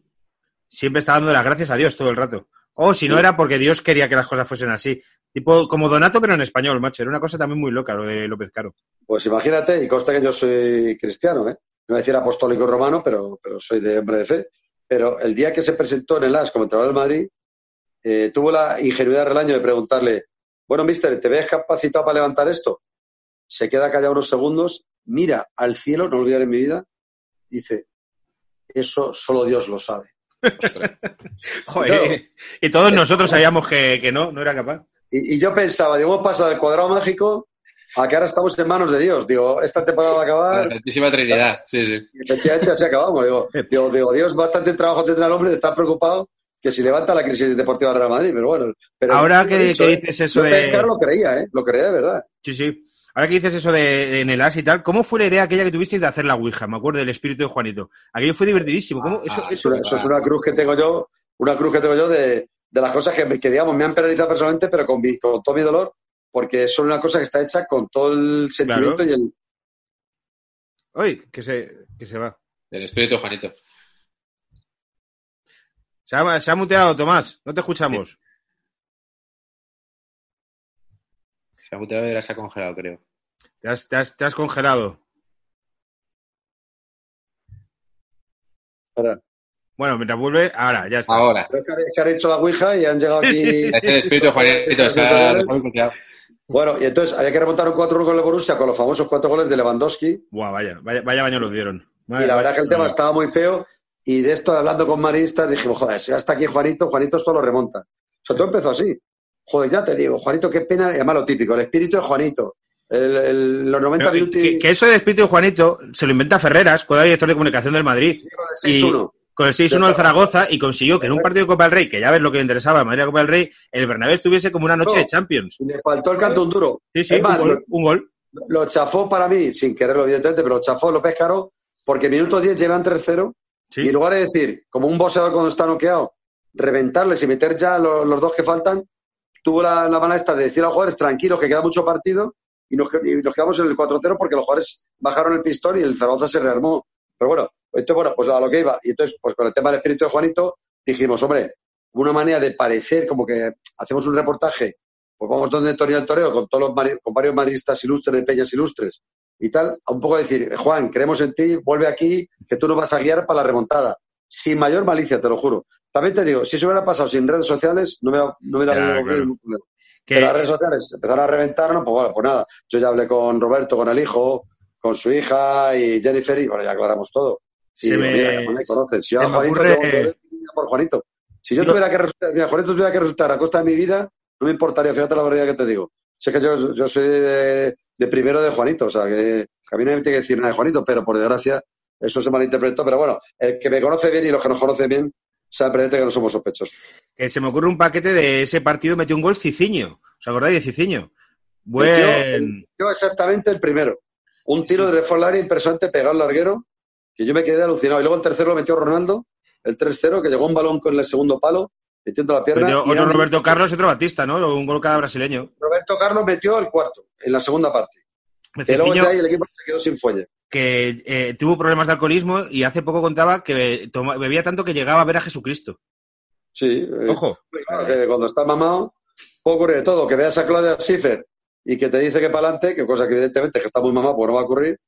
siempre estaba dando las gracias a Dios todo el rato. O si no era porque Dios quería que las cosas fuesen así. Tipo, como Donato, pero en español, macho. Era una cosa también muy loca lo de López Caro. Pues imagínate, y consta que yo soy cristiano, ¿eh? No decir apostólico romano, pero, pero soy de hombre de fe. pero el día que se presentó en el AS como entrenador del Madrid, eh, tuvo la ingenuidad del año de preguntarle, bueno, mister, ¿te ves capacitado para levantar esto? Se queda callado unos segundos, mira al cielo, no olvidaré en mi vida, dice, eso solo Dios lo sabe. *laughs* Joder, y todos nosotros sabíamos que, que no, no era capaz. Y, y yo pensaba, digo, hemos pasado del cuadrado mágico a que ahora estamos en manos de Dios. Digo, esta temporada va a La acabar Santísima Trinidad, sí, sí. y efectivamente así acabamos. Digo, digo, digo, Dios, bastante trabajo tendrá el hombre de estar preocupado que si levanta la crisis deportiva del Real Madrid, pero bueno. Pero Ahora que- dicho, que ¿eh? dices eso Yo de- Pescar lo creía, ¿eh? Lo creía de verdad. Sí, sí. Ahora que dices eso de, de en el AS y tal, ¿cómo fue la idea aquella que tuvisteis de hacer la Ouija? Me acuerdo del espíritu de Juanito. Aquello fue divertidísimo. ¿Cómo? Eso, Ah, Es eso- es una cruz que tengo yo, una cruz que tengo yo de, de las cosas que, me- que, digamos, me han penalizado personalmente, pero con, mi- con todo mi dolor, porque son una cosa que está hecha con todo el sentimiento Claro. y el... Uy, que se, que se va. El espíritu de Juanito. Se ha, se ha muteado, Tomás. No te escuchamos. Se ha muteado y ahora se ha congelado, creo. Te has, te has- te has congelado. Bueno, mientras vuelve, ahora, ya está. Ahora. Pero es que, es que han hecho la Ouija y han llegado Sí, aquí... sí, sí, Este espíritu Juanito. Bueno, y entonces había que remontar un 4-1 con el Borussia con los famosos cuatro goles de Lewandowski. Buah, vaya, vaya, vaya baño los dieron. Y la verdad que el tema estaba muy feo. Y de esto, hablando con maristas, dijimos, joder, si hasta aquí Juanito, Juanito esto lo remonta. O sea, todo empezó así. Joder, ya te digo, Juanito, qué pena. Y además lo típico, el espíritu de Juanito. El- el- los 90 Pero, minutos que, eso del espíritu de Juanito se lo inventa Ferreras, cuando era director de comunicación del Madrid, con el 6-1. con el 6-1 del Zaragoza, y consiguió que en un partido de Copa del Rey, que ya ves lo que le interesaba al Madrid Copa del Rey, el Bernabéu estuviese como una noche No. de Champions. Le faltó el canto un duro. Sí, sí, Es un gol. Un gol. Lo chafó para mí, sin quererlo, evidentemente, pero lo chafó López Caro, porque minuto 10 llevan 3-0. Sí. Y en lugar de decir, como un boxeador cuando está noqueado, reventarles y meter ya los, los dos que faltan, tuvo la, la mala esta de decir a los jugadores tranquilos que queda mucho partido y nos, y nos quedamos en el 4-0 porque los jugadores bajaron el pistón y el Zaragoza se rearmó. Pero bueno, entonces, bueno, pues a lo que iba. Y entonces, pues con el tema del espíritu de Juanito, dijimos, hombre, una manera de parecer como que hacemos un reportaje, pues vamos donde Antonio Toreo, con todos los con varios maristas ilustres de Peñas Ilustres y tal, a un poco decir, Juan, creemos en ti, vuelve aquí, que tú nos vas a guiar para la remontada. Sin mayor malicia, te lo juro. También te digo, si se hubiera pasado sin redes sociales, no hubiera, no hubiera Ya, habido claro. ningún problema. Que- Pero las redes sociales empezaron a reventarnos, pues bueno, pues nada. Yo ya hablé con Roberto, con el hijo, con su hija y Jennifer, y bueno, ya aclaramos todo. Y Se me- mira, que me conoces. Si yo a Juanito ocurre- tengo que por Juanito. Si yo tuviera que resultar, mira, Juanito tuviera que resultar a costa de mi vida, no me importaría, fíjate la verdad que te digo. Sé que yo, yo soy de, de primero de Juanito, o sea, que, que a mí no me tiene que decir nada de Juanito, pero por desgracia eso se malinterpretó. Pero bueno, el que me conoce bien y los que nos conocen bien saben presente que no somos sospechosos. que se me ocurre un paquete de ese partido, metió un gol Ciciño. ¿Os acordáis de Ciciño? Buen. Yo exactamente el primero. Un tiro de reforzar área impresionante pegado al larguero, que yo me quedé alucinado. Y luego el tercero lo metió Ronaldo, el 3-0, que llegó un balón con el segundo palo, metiendo la pierna. Metió otro Roberto Carlos y otro Batista, ¿no? Un gol cada brasileño. Roberto Carlos metió el cuarto, en la segunda parte. Que luego ya ahí el equipo se quedó sin fuelle. que eh, tuvo problemas de alcoholismo y hace poco contaba que toma- bebía tanto que llegaba a ver a Jesucristo. Sí. eh, Ojo. claro, que cuando está mamado, puede ocurrir de todo. Que veas a Claudia Schiffer y que te dice que para adelante, que cosa que evidentemente que está muy mamado, porque no va a ocurrir.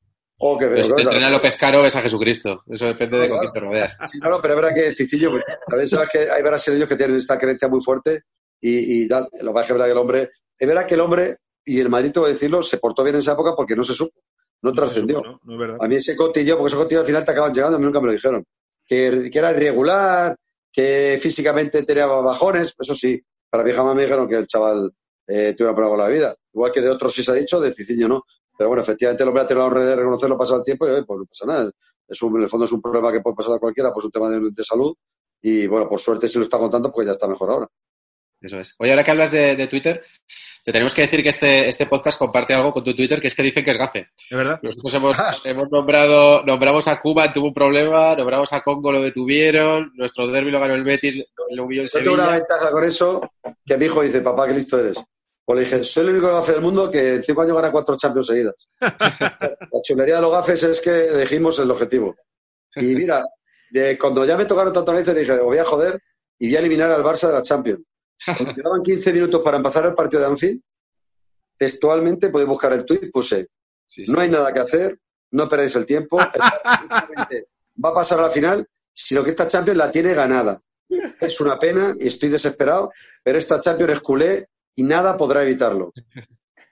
O que te claro, entrena López Caro, ves a Jesucristo. Eso depende de con Claro. quién te rodeas. Sí, no, no, pero es verdad que Cicillo, pues, también sabes que hay brasileños que tienen esta creencia muy fuerte y, y tal. Lo es que es verdad que el hombre, es verdad que el hombre, y el Madrid, tengo que decirlo, se portó bien en esa época porque no se supo, no trascendió. No, no es verdad. A mí ese cotillo, porque esos cotillos al final te acaban llegando, a mí nunca me lo dijeron. Que, que era irregular, que físicamente tenía bajones, eso sí. Para mí jamás me dijeron que el chaval eh, tuviera problema con la vida. Igual que de otros sí se ha dicho, de Ciciño no. Pero bueno, efectivamente el hombre ha tenido la honra de reconocerlo pasado el tiempo y oye, pues no pasa nada. Es un, en el fondo es un problema que puede pasar a cualquiera, pues un tema de, de salud. Y bueno, por suerte se lo está contando porque ya está mejor ahora. Eso es. Oye, ahora que hablas de, de Twitter, te tenemos que decir que este, este podcast comparte algo con tu Twitter, que es que dicen que es gafe. Es verdad. Nosotros hemos, hemos nombrado, nombramos a Cuba, tuvo un problema, nombramos a Congo, lo detuvieron, nuestro derbi lo ganó el Betis, lo humilló el Yo tengo una Sevilla. ventaja con eso, que mi hijo dice, papá, qué listo eres. Pues le dije, soy el único gafe del mundo que en cinco años gana cuatro Champions seguidas. *laughs* La chulería de los gafes es que elegimos el objetivo. Y mira, de, cuando ya me tocaron tantas veces dije, voy a joder y voy a eliminar al Barça de la Champions. Cuando quedaban 15 minutos para empezar el partido de Anfield, textualmente podéis buscar el tuit, puse, Sí, sí. no hay nada que hacer, no perdáis el tiempo, *laughs* el va a pasar a la final sino que esta Champions la tiene ganada. Es una pena y estoy desesperado, pero esta Champions es culé y nada podrá evitarlo.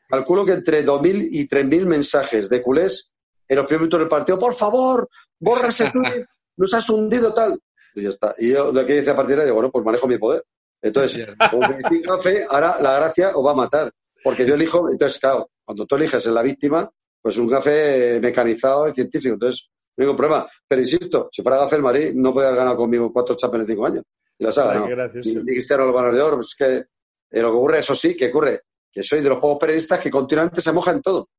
Calculo que entre 2.000 y 3.000 mensajes de culés en los primeros minutos del partido, por favor, borra ese tweet, nos has hundido tal. Y ya está. Y yo lo que hice a partir de ahí, digo, bueno, pues manejo mi poder. Entonces, como me decís gafe, ahora la gracia os va a matar. Porque yo elijo, entonces, claro, cuando tú eliges en la víctima, pues un café mecanizado y científico. Entonces, no hay ningún problema. Pero insisto, si fuera gafe el Madrid, no puede haber ganado conmigo cuatro Champions en cinco años. Y las ha ganado. Y, y Cristiano los balones de oro, pues es que eh, lo que ocurre, eso sí, que ocurre, que soy de los pocos periodistas que continuamente se mojan en todo.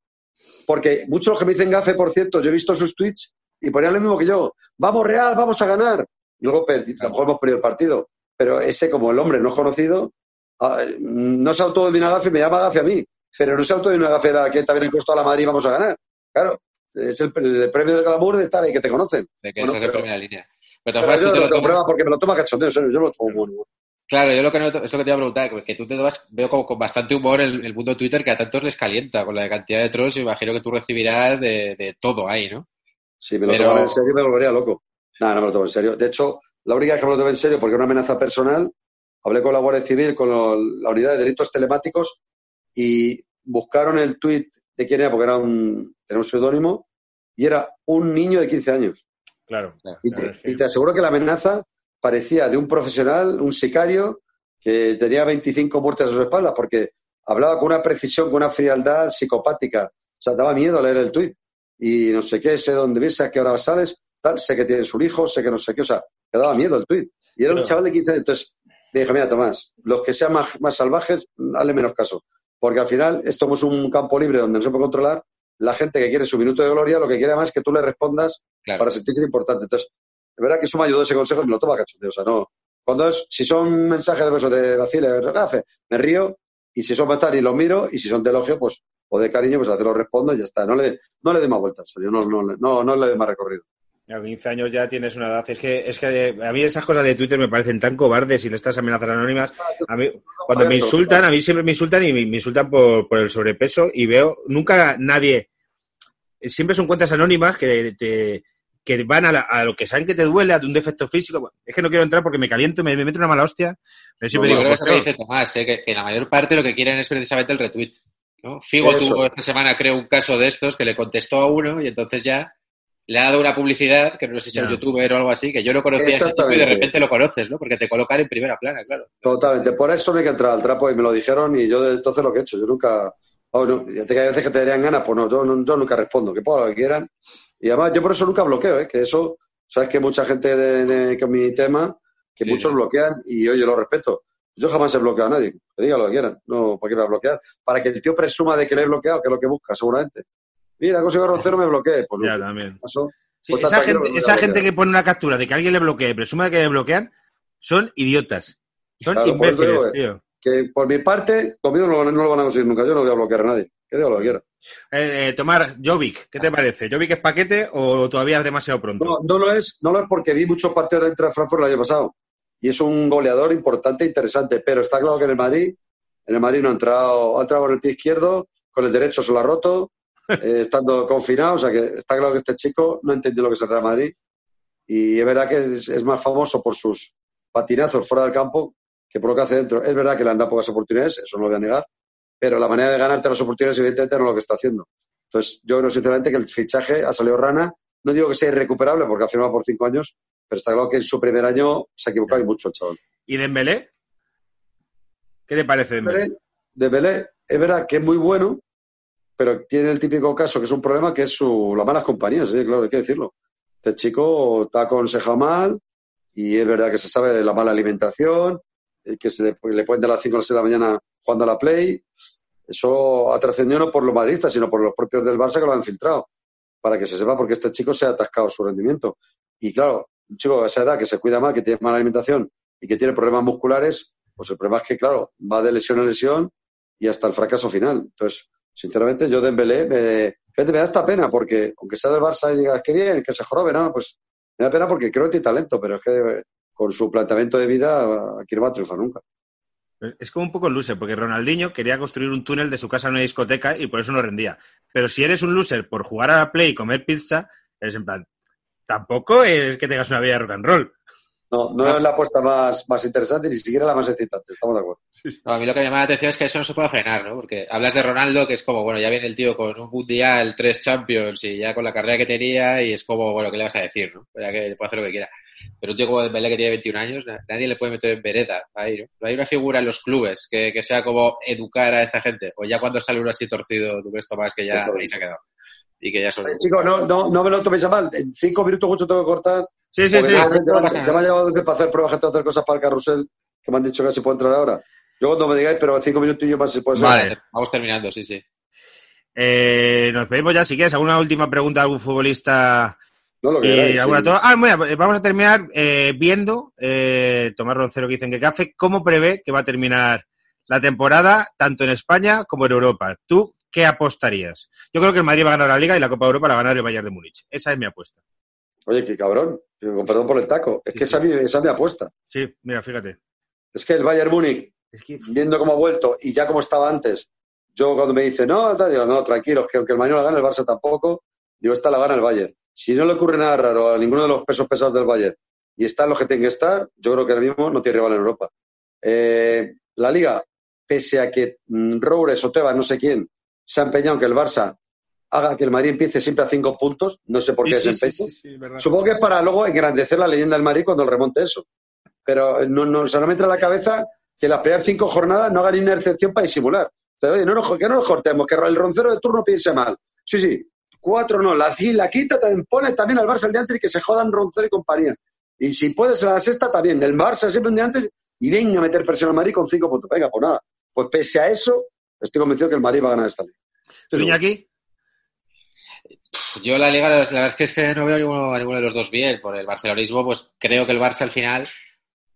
Porque muchos de los que me dicen gafe, por cierto, yo he visto sus tweets y ponían lo mismo que yo. Vamos Real, vamos a ganar. Y luego perdi- a lo mejor hemos perdido el partido. Pero ese, como el hombre no es conocido, ah, no se autodenomina gafe, me llama gafe a mí. Pero no se autodenomina gafe a que también ha costado a la Madrid y vamos a ganar. Claro, es el, el premio del glamour de estar ahí que te conocen. De que Bueno, eso es en pero- primera línea. Pero, Pero yo te no lo tomas- prueba porque me lo toma cachondeo, yo lo tomo muy bueno. Claro, yo lo que noto, es lo que te iba a preguntar, que- que tú te tomas, veo como con bastante humor el, el mundo de Twitter que a tantos les calienta con la cantidad de trolls y imagino que tú recibirás de, de todo ahí, ¿no? Si me lo Pero- tomara en serio, me volvería loco. Nada, no me lo tomo en serio. De hecho, la única vez que me lo tomé en serio, porque era una amenaza personal, hablé con la Guardia Civil, con lo- la unidad de delitos telemáticos, y buscaron el tuit de quién era, porque era un, era un seudónimo, y era un niño de 15 años. Claro. Y Claro, te, es que- y te aseguro que la amenaza parecía de un profesional, un sicario, que tenía 25 muertes a sus espaldas, porque hablaba con una precisión, con una frialdad psicopática. O sea, daba miedo leer el tuit. Y no sé qué, sé dónde ves, a qué hora sales, tal, sé que tienes un hijo, sé que no sé qué, o sea, te daba miedo el tuit. Y era un chaval de 15 años. Entonces, le dije, mira, Tomás, los que sean más, más salvajes, hazle menos caso. Porque al final, esto es un campo libre donde no se puede controlar. La gente que quiere su minuto de gloria, lo que quiere más es que tú le respondas Claro. para sentirse importante. Entonces, de verdad que eso me ayudó ese consejo y me lo toma cachondeo. O sea, no. Cuando es, si son mensajes de besos de vacile, de me río, y si son para estar y los miro, y si son de elogio, pues, o de cariño, pues a veces los respondo y ya está. No le, no le dé más vueltas. Yo no, no, no, no le dé más recorrido. A 15 años ya tienes una edad. Es que, es que a mí esas cosas de Twitter me parecen tan cobardes y estas amenazas anónimas. A mí, cuando me insultan, a mí siempre me insultan y me, me insultan por, por el sobrepeso y veo, nunca nadie, siempre son cuentas anónimas que te, que van a, la- a lo que saben que te duele, a un defecto físico. Es que no quiero entrar porque me caliento, me, me meto una mala hostia. Pero siempre Yo digo, creo que pues, eso que dice Tomás, ¿eh? que, que la mayor parte lo que quieren es precisamente el retweet. ¿no? Figo Eso. tuvo esta semana, creo, un caso de estos que le contestó a uno y entonces ya le ha dado una publicidad, que no sé si es un youtuber o algo así, que yo no conocía ese tipo y de repente lo conoces, ¿no? Porque te colocan en primera plana, claro. Totalmente. Por eso no hay que entrar al trapo y me lo dijeron y yo entonces lo que he hecho. Yo nunca. Oh, no, ya te que hay veces que te darían ganas, pues no, yo, no- yo nunca respondo, que pongan lo que quieran. Y además, yo por eso nunca bloqueo, ¿eh? que eso, sabes que mucha gente de, de- con mi tema, que Sí. muchos bloquean y yo, yo lo respeto. Yo jamás he bloqueado a nadie, que diga lo que quieran, no, ¿para qué me va a bloquear? Para que el tío presuma de que le he bloqueado, que es lo que busca, seguramente. Mira, José Barrocero me bloqueé, pues ya también. pasó. Sí, Pues esa gente, esa te gente que pone una captura de que alguien le bloquee, presume de que le bloquean, son idiotas. Son Claro, imbéciles, digo, tío. Que por mi parte, conmigo no, lo- no lo van a conseguir nunca, yo no voy a bloquear a nadie, que diga lo que quiera. Eh, eh, Tomar, Jovic, ¿qué te parece? ¿Jovic es paquete o todavía es demasiado pronto? No, no lo es, no lo es porque vi muchos partidos de Eintracht Frankfurt el año pasado. Y es un goleador importante e interesante, pero está claro que en el Madrid, en el Madrid no ha entrado, ha entrado con el pie izquierdo, con el derecho se lo ha roto, eh, estando confinado, o sea que está claro que este chico no entendió lo que es el Real Madrid. Y es verdad que es, es más famoso por sus patinazos fuera del campo que por lo que hace dentro. Es verdad que le han dado pocas oportunidades, eso no lo voy a negar, pero la manera de ganarte las oportunidades, evidentemente, no es lo que está haciendo. Entonces, yo creo sinceramente que el fichaje ha salido rana. No digo que sea irrecuperable porque ha firmado por cinco años, pero está claro que en su primer año se ha equivocado y mucho el chaval. ¿Y Dembélé? ¿Qué te parece Dembélé? Dembélé, Dembélé, es verdad que es muy bueno, pero tiene el típico caso que es un problema que es su, las malas compañías, sí, claro, hay que decirlo. Este chico está aconsejado mal y es verdad que se sabe la mala alimentación, eh, que se le, le pueden dar a las 5 o las 6 de la mañana jugando a la Play. Eso ha trascendido no por los madridistas, sino por los propios del Barça que lo han filtrado, para que se sepa porque este chico se ha atascado su rendimiento. Y claro, un chico a esa edad que se cuida mal, que tiene mala alimentación y que tiene problemas musculares, pues el problema es que, claro, va de lesión en lesión y hasta el fracaso final. Entonces, sinceramente, yo Dembélé, me, fíjate, me da esta pena porque, aunque sea del Barça y digas que bien, que se jorobe, no, pues me da pena porque creo que tiene talento, pero es que eh, con su planteamiento de vida aquí no va a triunfar nunca. Es como un poco loser, porque Ronaldinho quería construir un túnel de su casa a una discoteca y por eso no rendía. Pero si eres un loser por jugar a la Play y comer pizza, eres en plan, tampoco es que tengas una vida de rock and roll. No, no es la apuesta más, más interesante, ni siquiera la más excitante, estamos de acuerdo. No, a mí lo que me llama la atención es que eso no se puede frenar, ¿no? Porque hablas de Ronaldo, que es como, bueno, ya viene el tío con un mundial, tres Champions y ya con la carrera que tenía y es como, bueno, ¿qué le vas a decir, no? Ya que puede hacer lo que quiera. Pero un tío como Dembélé que tiene 21 años, na- nadie le puede meter en vereda ahí, ¿no? No hay una figura en los clubes que, que sea como educar a esta gente. O ya cuando sale uno así torcido, tú ves Tomás que ya ahí se ha quedado. Y que ya son... Chicos, no, no, no me lo toméis a mal. En cinco minutos mucho tengo que cortar. Sí, sí, porque sí. ya, me ha llevado veces para hacer pruebas, gente, hacer cosas para el carrusel, que me han dicho que se puede entrar ahora. Yo cuando me digáis, pero en cinco minutos y yo más se puede ser. Vale. Vamos terminando, sí, sí. Eh, nos pedimos ya, si quieres, alguna última pregunta de algún futbolista No lo alguna sí. Ah, bueno, vamos a terminar eh, viendo, eh, Tomás Roncero que dicen que café, cómo prevé que va a terminar la temporada, tanto en España como en Europa. ¿Tú qué apostarías? Yo creo que el Madrid va a ganar la Liga y la Copa de Europa la va a ganar el Bayern de Múnich. Esa es mi apuesta. Oye, qué cabrón. Con perdón por el taco. Es Sí, que sí. esa, es mi- esa es mi apuesta. Sí, mira, fíjate. Es que el Bayern Múnich, Es que- viendo cómo ha vuelto y ya como estaba antes, yo cuando me dice, no, digo, no, tranquilos, que aunque el Madrid no la gane, el Barça tampoco, digo, esta la gana el Bayern. Si no le ocurre nada raro a ninguno de los pesos pesados del Bayern y están los que tienen que estar, yo creo que ahora mismo no tiene rival en Europa. Eh, la Liga, pese a que mm, Roures o Tebas, no sé quién, se ha empeñado en que el Barça haga que el Madrid empiece siempre a cinco puntos, no sé por qué Sí, ese sí, empeño. sí, sí, es verdad. Supongo que es para luego engrandecer la leyenda del Madrid cuando el remonte eso. Pero no, no, o sea, no me entra en la cabeza que las primeras cinco jornadas no hagan ni una excepción para disimular. O sea, oye, no nos, que no nos cortemos, que el roncero de turno piense mal. Sí, sí, cuatro no, la, la quinta también pone también al Barça el día antes y que se jodan roncero y compañía. Y si puede ser la sexta también, el Barça siempre un día antes y venga a meter presión al Madrid con cinco puntos. Venga, pues nada. Pues pese a eso, estoy convencido que el Madrid va a ganar esta liga. ¿Tú, Iñaki? Yo la liga, la verdad es que, es que no veo a ninguno, a ninguno de los dos bien. Por el barcelonismo, pues creo que el Barça al final,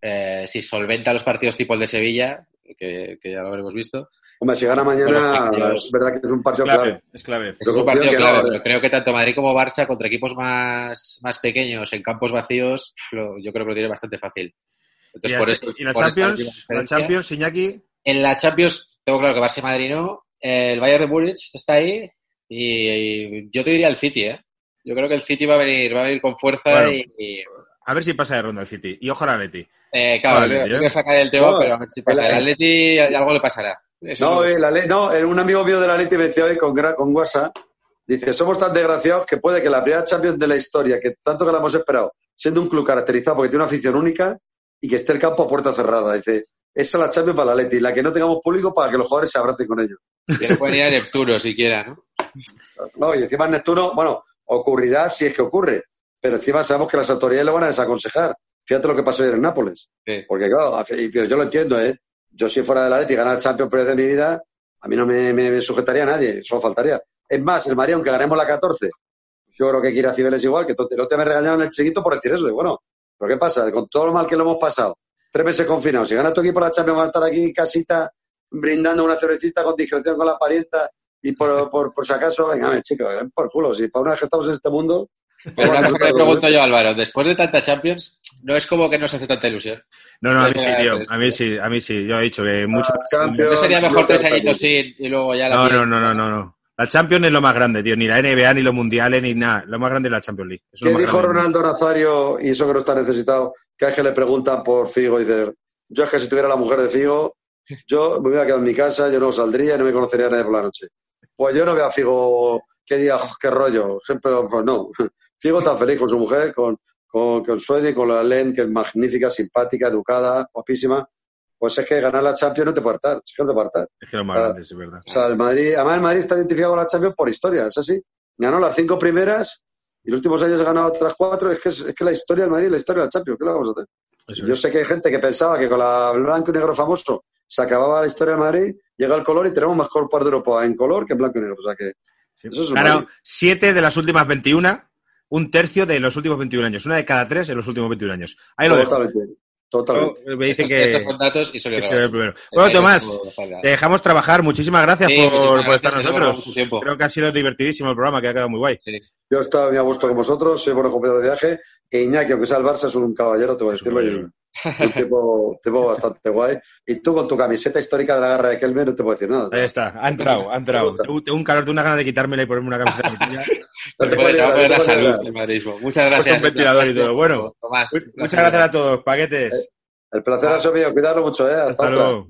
eh, si solventa los partidos tipo el de Sevilla, que, que ya lo habremos visto, Hombre, si gana mañana, es verdad que es un Es partido clave, clave. es clave. es un partido no, clave, pero creo que tanto Madrid como Barça contra equipos más, más pequeños en campos vacíos, lo- yo creo que lo tiene bastante fácil. ¿Y Entonces, la, por eso, y la por Champions? ¿La. Champions, Iñaki? En la Champions tengo claro que Barça y Madrid no. El Bayern de Múnich está ahí y, y yo te diría el City, ¿eh? Yo creo que el City va a venir, va a venir con fuerza Bueno. y, y, A ver si pasa de ronda el City. Y ojalá Leti. eh, claro, Vale, yo- tío. yo quiero sacar el tema, No, pero a ver si pasa. el- El Atleti algo le pasará. Eso No, es eh, la ley, no, eh, un amigo mío de la Leti me decía hoy con, gra- con WhatsApp, dice, somos tan desgraciados que puede que la primera Champions de la historia, que tanto que la hemos esperado, siendo un club caracterizado porque tiene una afición única y que esté el campo a puerta cerrada. Dice, esa es la Champions para la Leti, la que no tengamos público para que los jugadores se abracen con ellos. Que no pueden ir a Neptuno siquiera, ¿no? No, y encima en Neptuno, bueno, ocurrirá si es que ocurre, pero encima sabemos que las autoridades lo van a desaconsejar. Fíjate lo que pasó ayer en Nápoles. Sí. Porque claro, y- pero yo lo entiendo, ¿eh? Yo si fuera de la Leti y ganar el Champions de mi vida, a mí no me, me- me sujetaría a nadie, solo faltaría. Es más, el Madrid, aunque ganemos la 14, yo creo que quiere a Cibeles igual, que no te me regañaron en el chiquito por decir eso. Y bueno, ¿pero qué pasa? Con todo lo mal que lo hemos pasado, tres meses confinados, si gana tu equipo la Champions, va a estar aquí casita brindando una cervecita con discreción con la parienta y por, *laughs* por, por si acaso, venga, chicos, ven por culo, si para una vez que estamos en este mundo... Pero una cosa que pregunto yo a Álvaro, después de tanta Champions, no es como que nos hace tanta ilusión. No, no, a mí sí, tío. A mí sí, a mí sí. Yo he dicho que mucho. Champions, ¿No sería mejor tres añitos sin y luego ya la No, no, no, no, no, no. La Champions es lo más grande, tío. Ni la NBA, ni los mundiales, ni nada. Lo más grande es la Champions League. Eso ¿Qué dijo grande. Ronaldo Nazario, y eso que no está necesitado, que es que le preguntan por Figo? Dice, yo es que si tuviera la mujer de Figo, yo me hubiera quedado en mi casa, yo no saldría y no me conocería a nadie por la noche. Pues yo no veo a Figo que diga, "Oh, qué rollo, siempre, pues no. *laughs* Figo está feliz con su mujer, con, con, con con la Len, que es magnífica, simpática, educada, guapísima. Pues es que ganar la Champions no te puede hartar, es que no te puede hartar. Es que lo más Ah. grande, es verdad. O sea, el Madrid, además el Madrid está identificado con la Champions por historia, es así. Ganó las cinco primeras y los últimos años ha ganado otras cuatro. Es que, es, es que la historia del Madrid es la historia del Champions. ¿Qué le vamos a hacer? Eso Yo es. sé que hay gente que pensaba que con la blanco y negro famoso se acababa la historia del Madrid, llega el color y tenemos más Copa de Europa en color que en blanco y negro. O sea que Sí. eso es Ganado Madrid. siete de las últimas 21, un tercio de los últimos 21 años. Una de cada tres en los últimos 21 años. Ahí lo dejo. totalmente. Totalmente. Me dicen que, estos son datos y soy que soy el primero. Bueno, Tomás, te dejamos trabajar. Muchísimas gracias Sí, por, muchísimas por gracias, estar nosotros. Creo que ha sido divertidísimo el programa, que ha quedado muy guay. Yo estaba muy a gusto con vosotros, soy buenos compañeros de viaje. E Iñaki, aunque sea el Barça, es un caballero, te voy a decirlo un tipo, tipo, bastante guay. Y tú con tu camiseta histórica de la garra de Kelmer no te puedo decir nada. Ahí está, ha entrado, ha entrado. Tengo, un calor, tengo una ganas de quitármela y ponerme una camiseta. *laughs* no te puedes no. Muchas gracias. Un ventilador y todo. Bueno, Tomás, muchas gracias a todos, paquetes. El placer ha subido, cuidarlo mucho, ¿eh? Hasta, luego.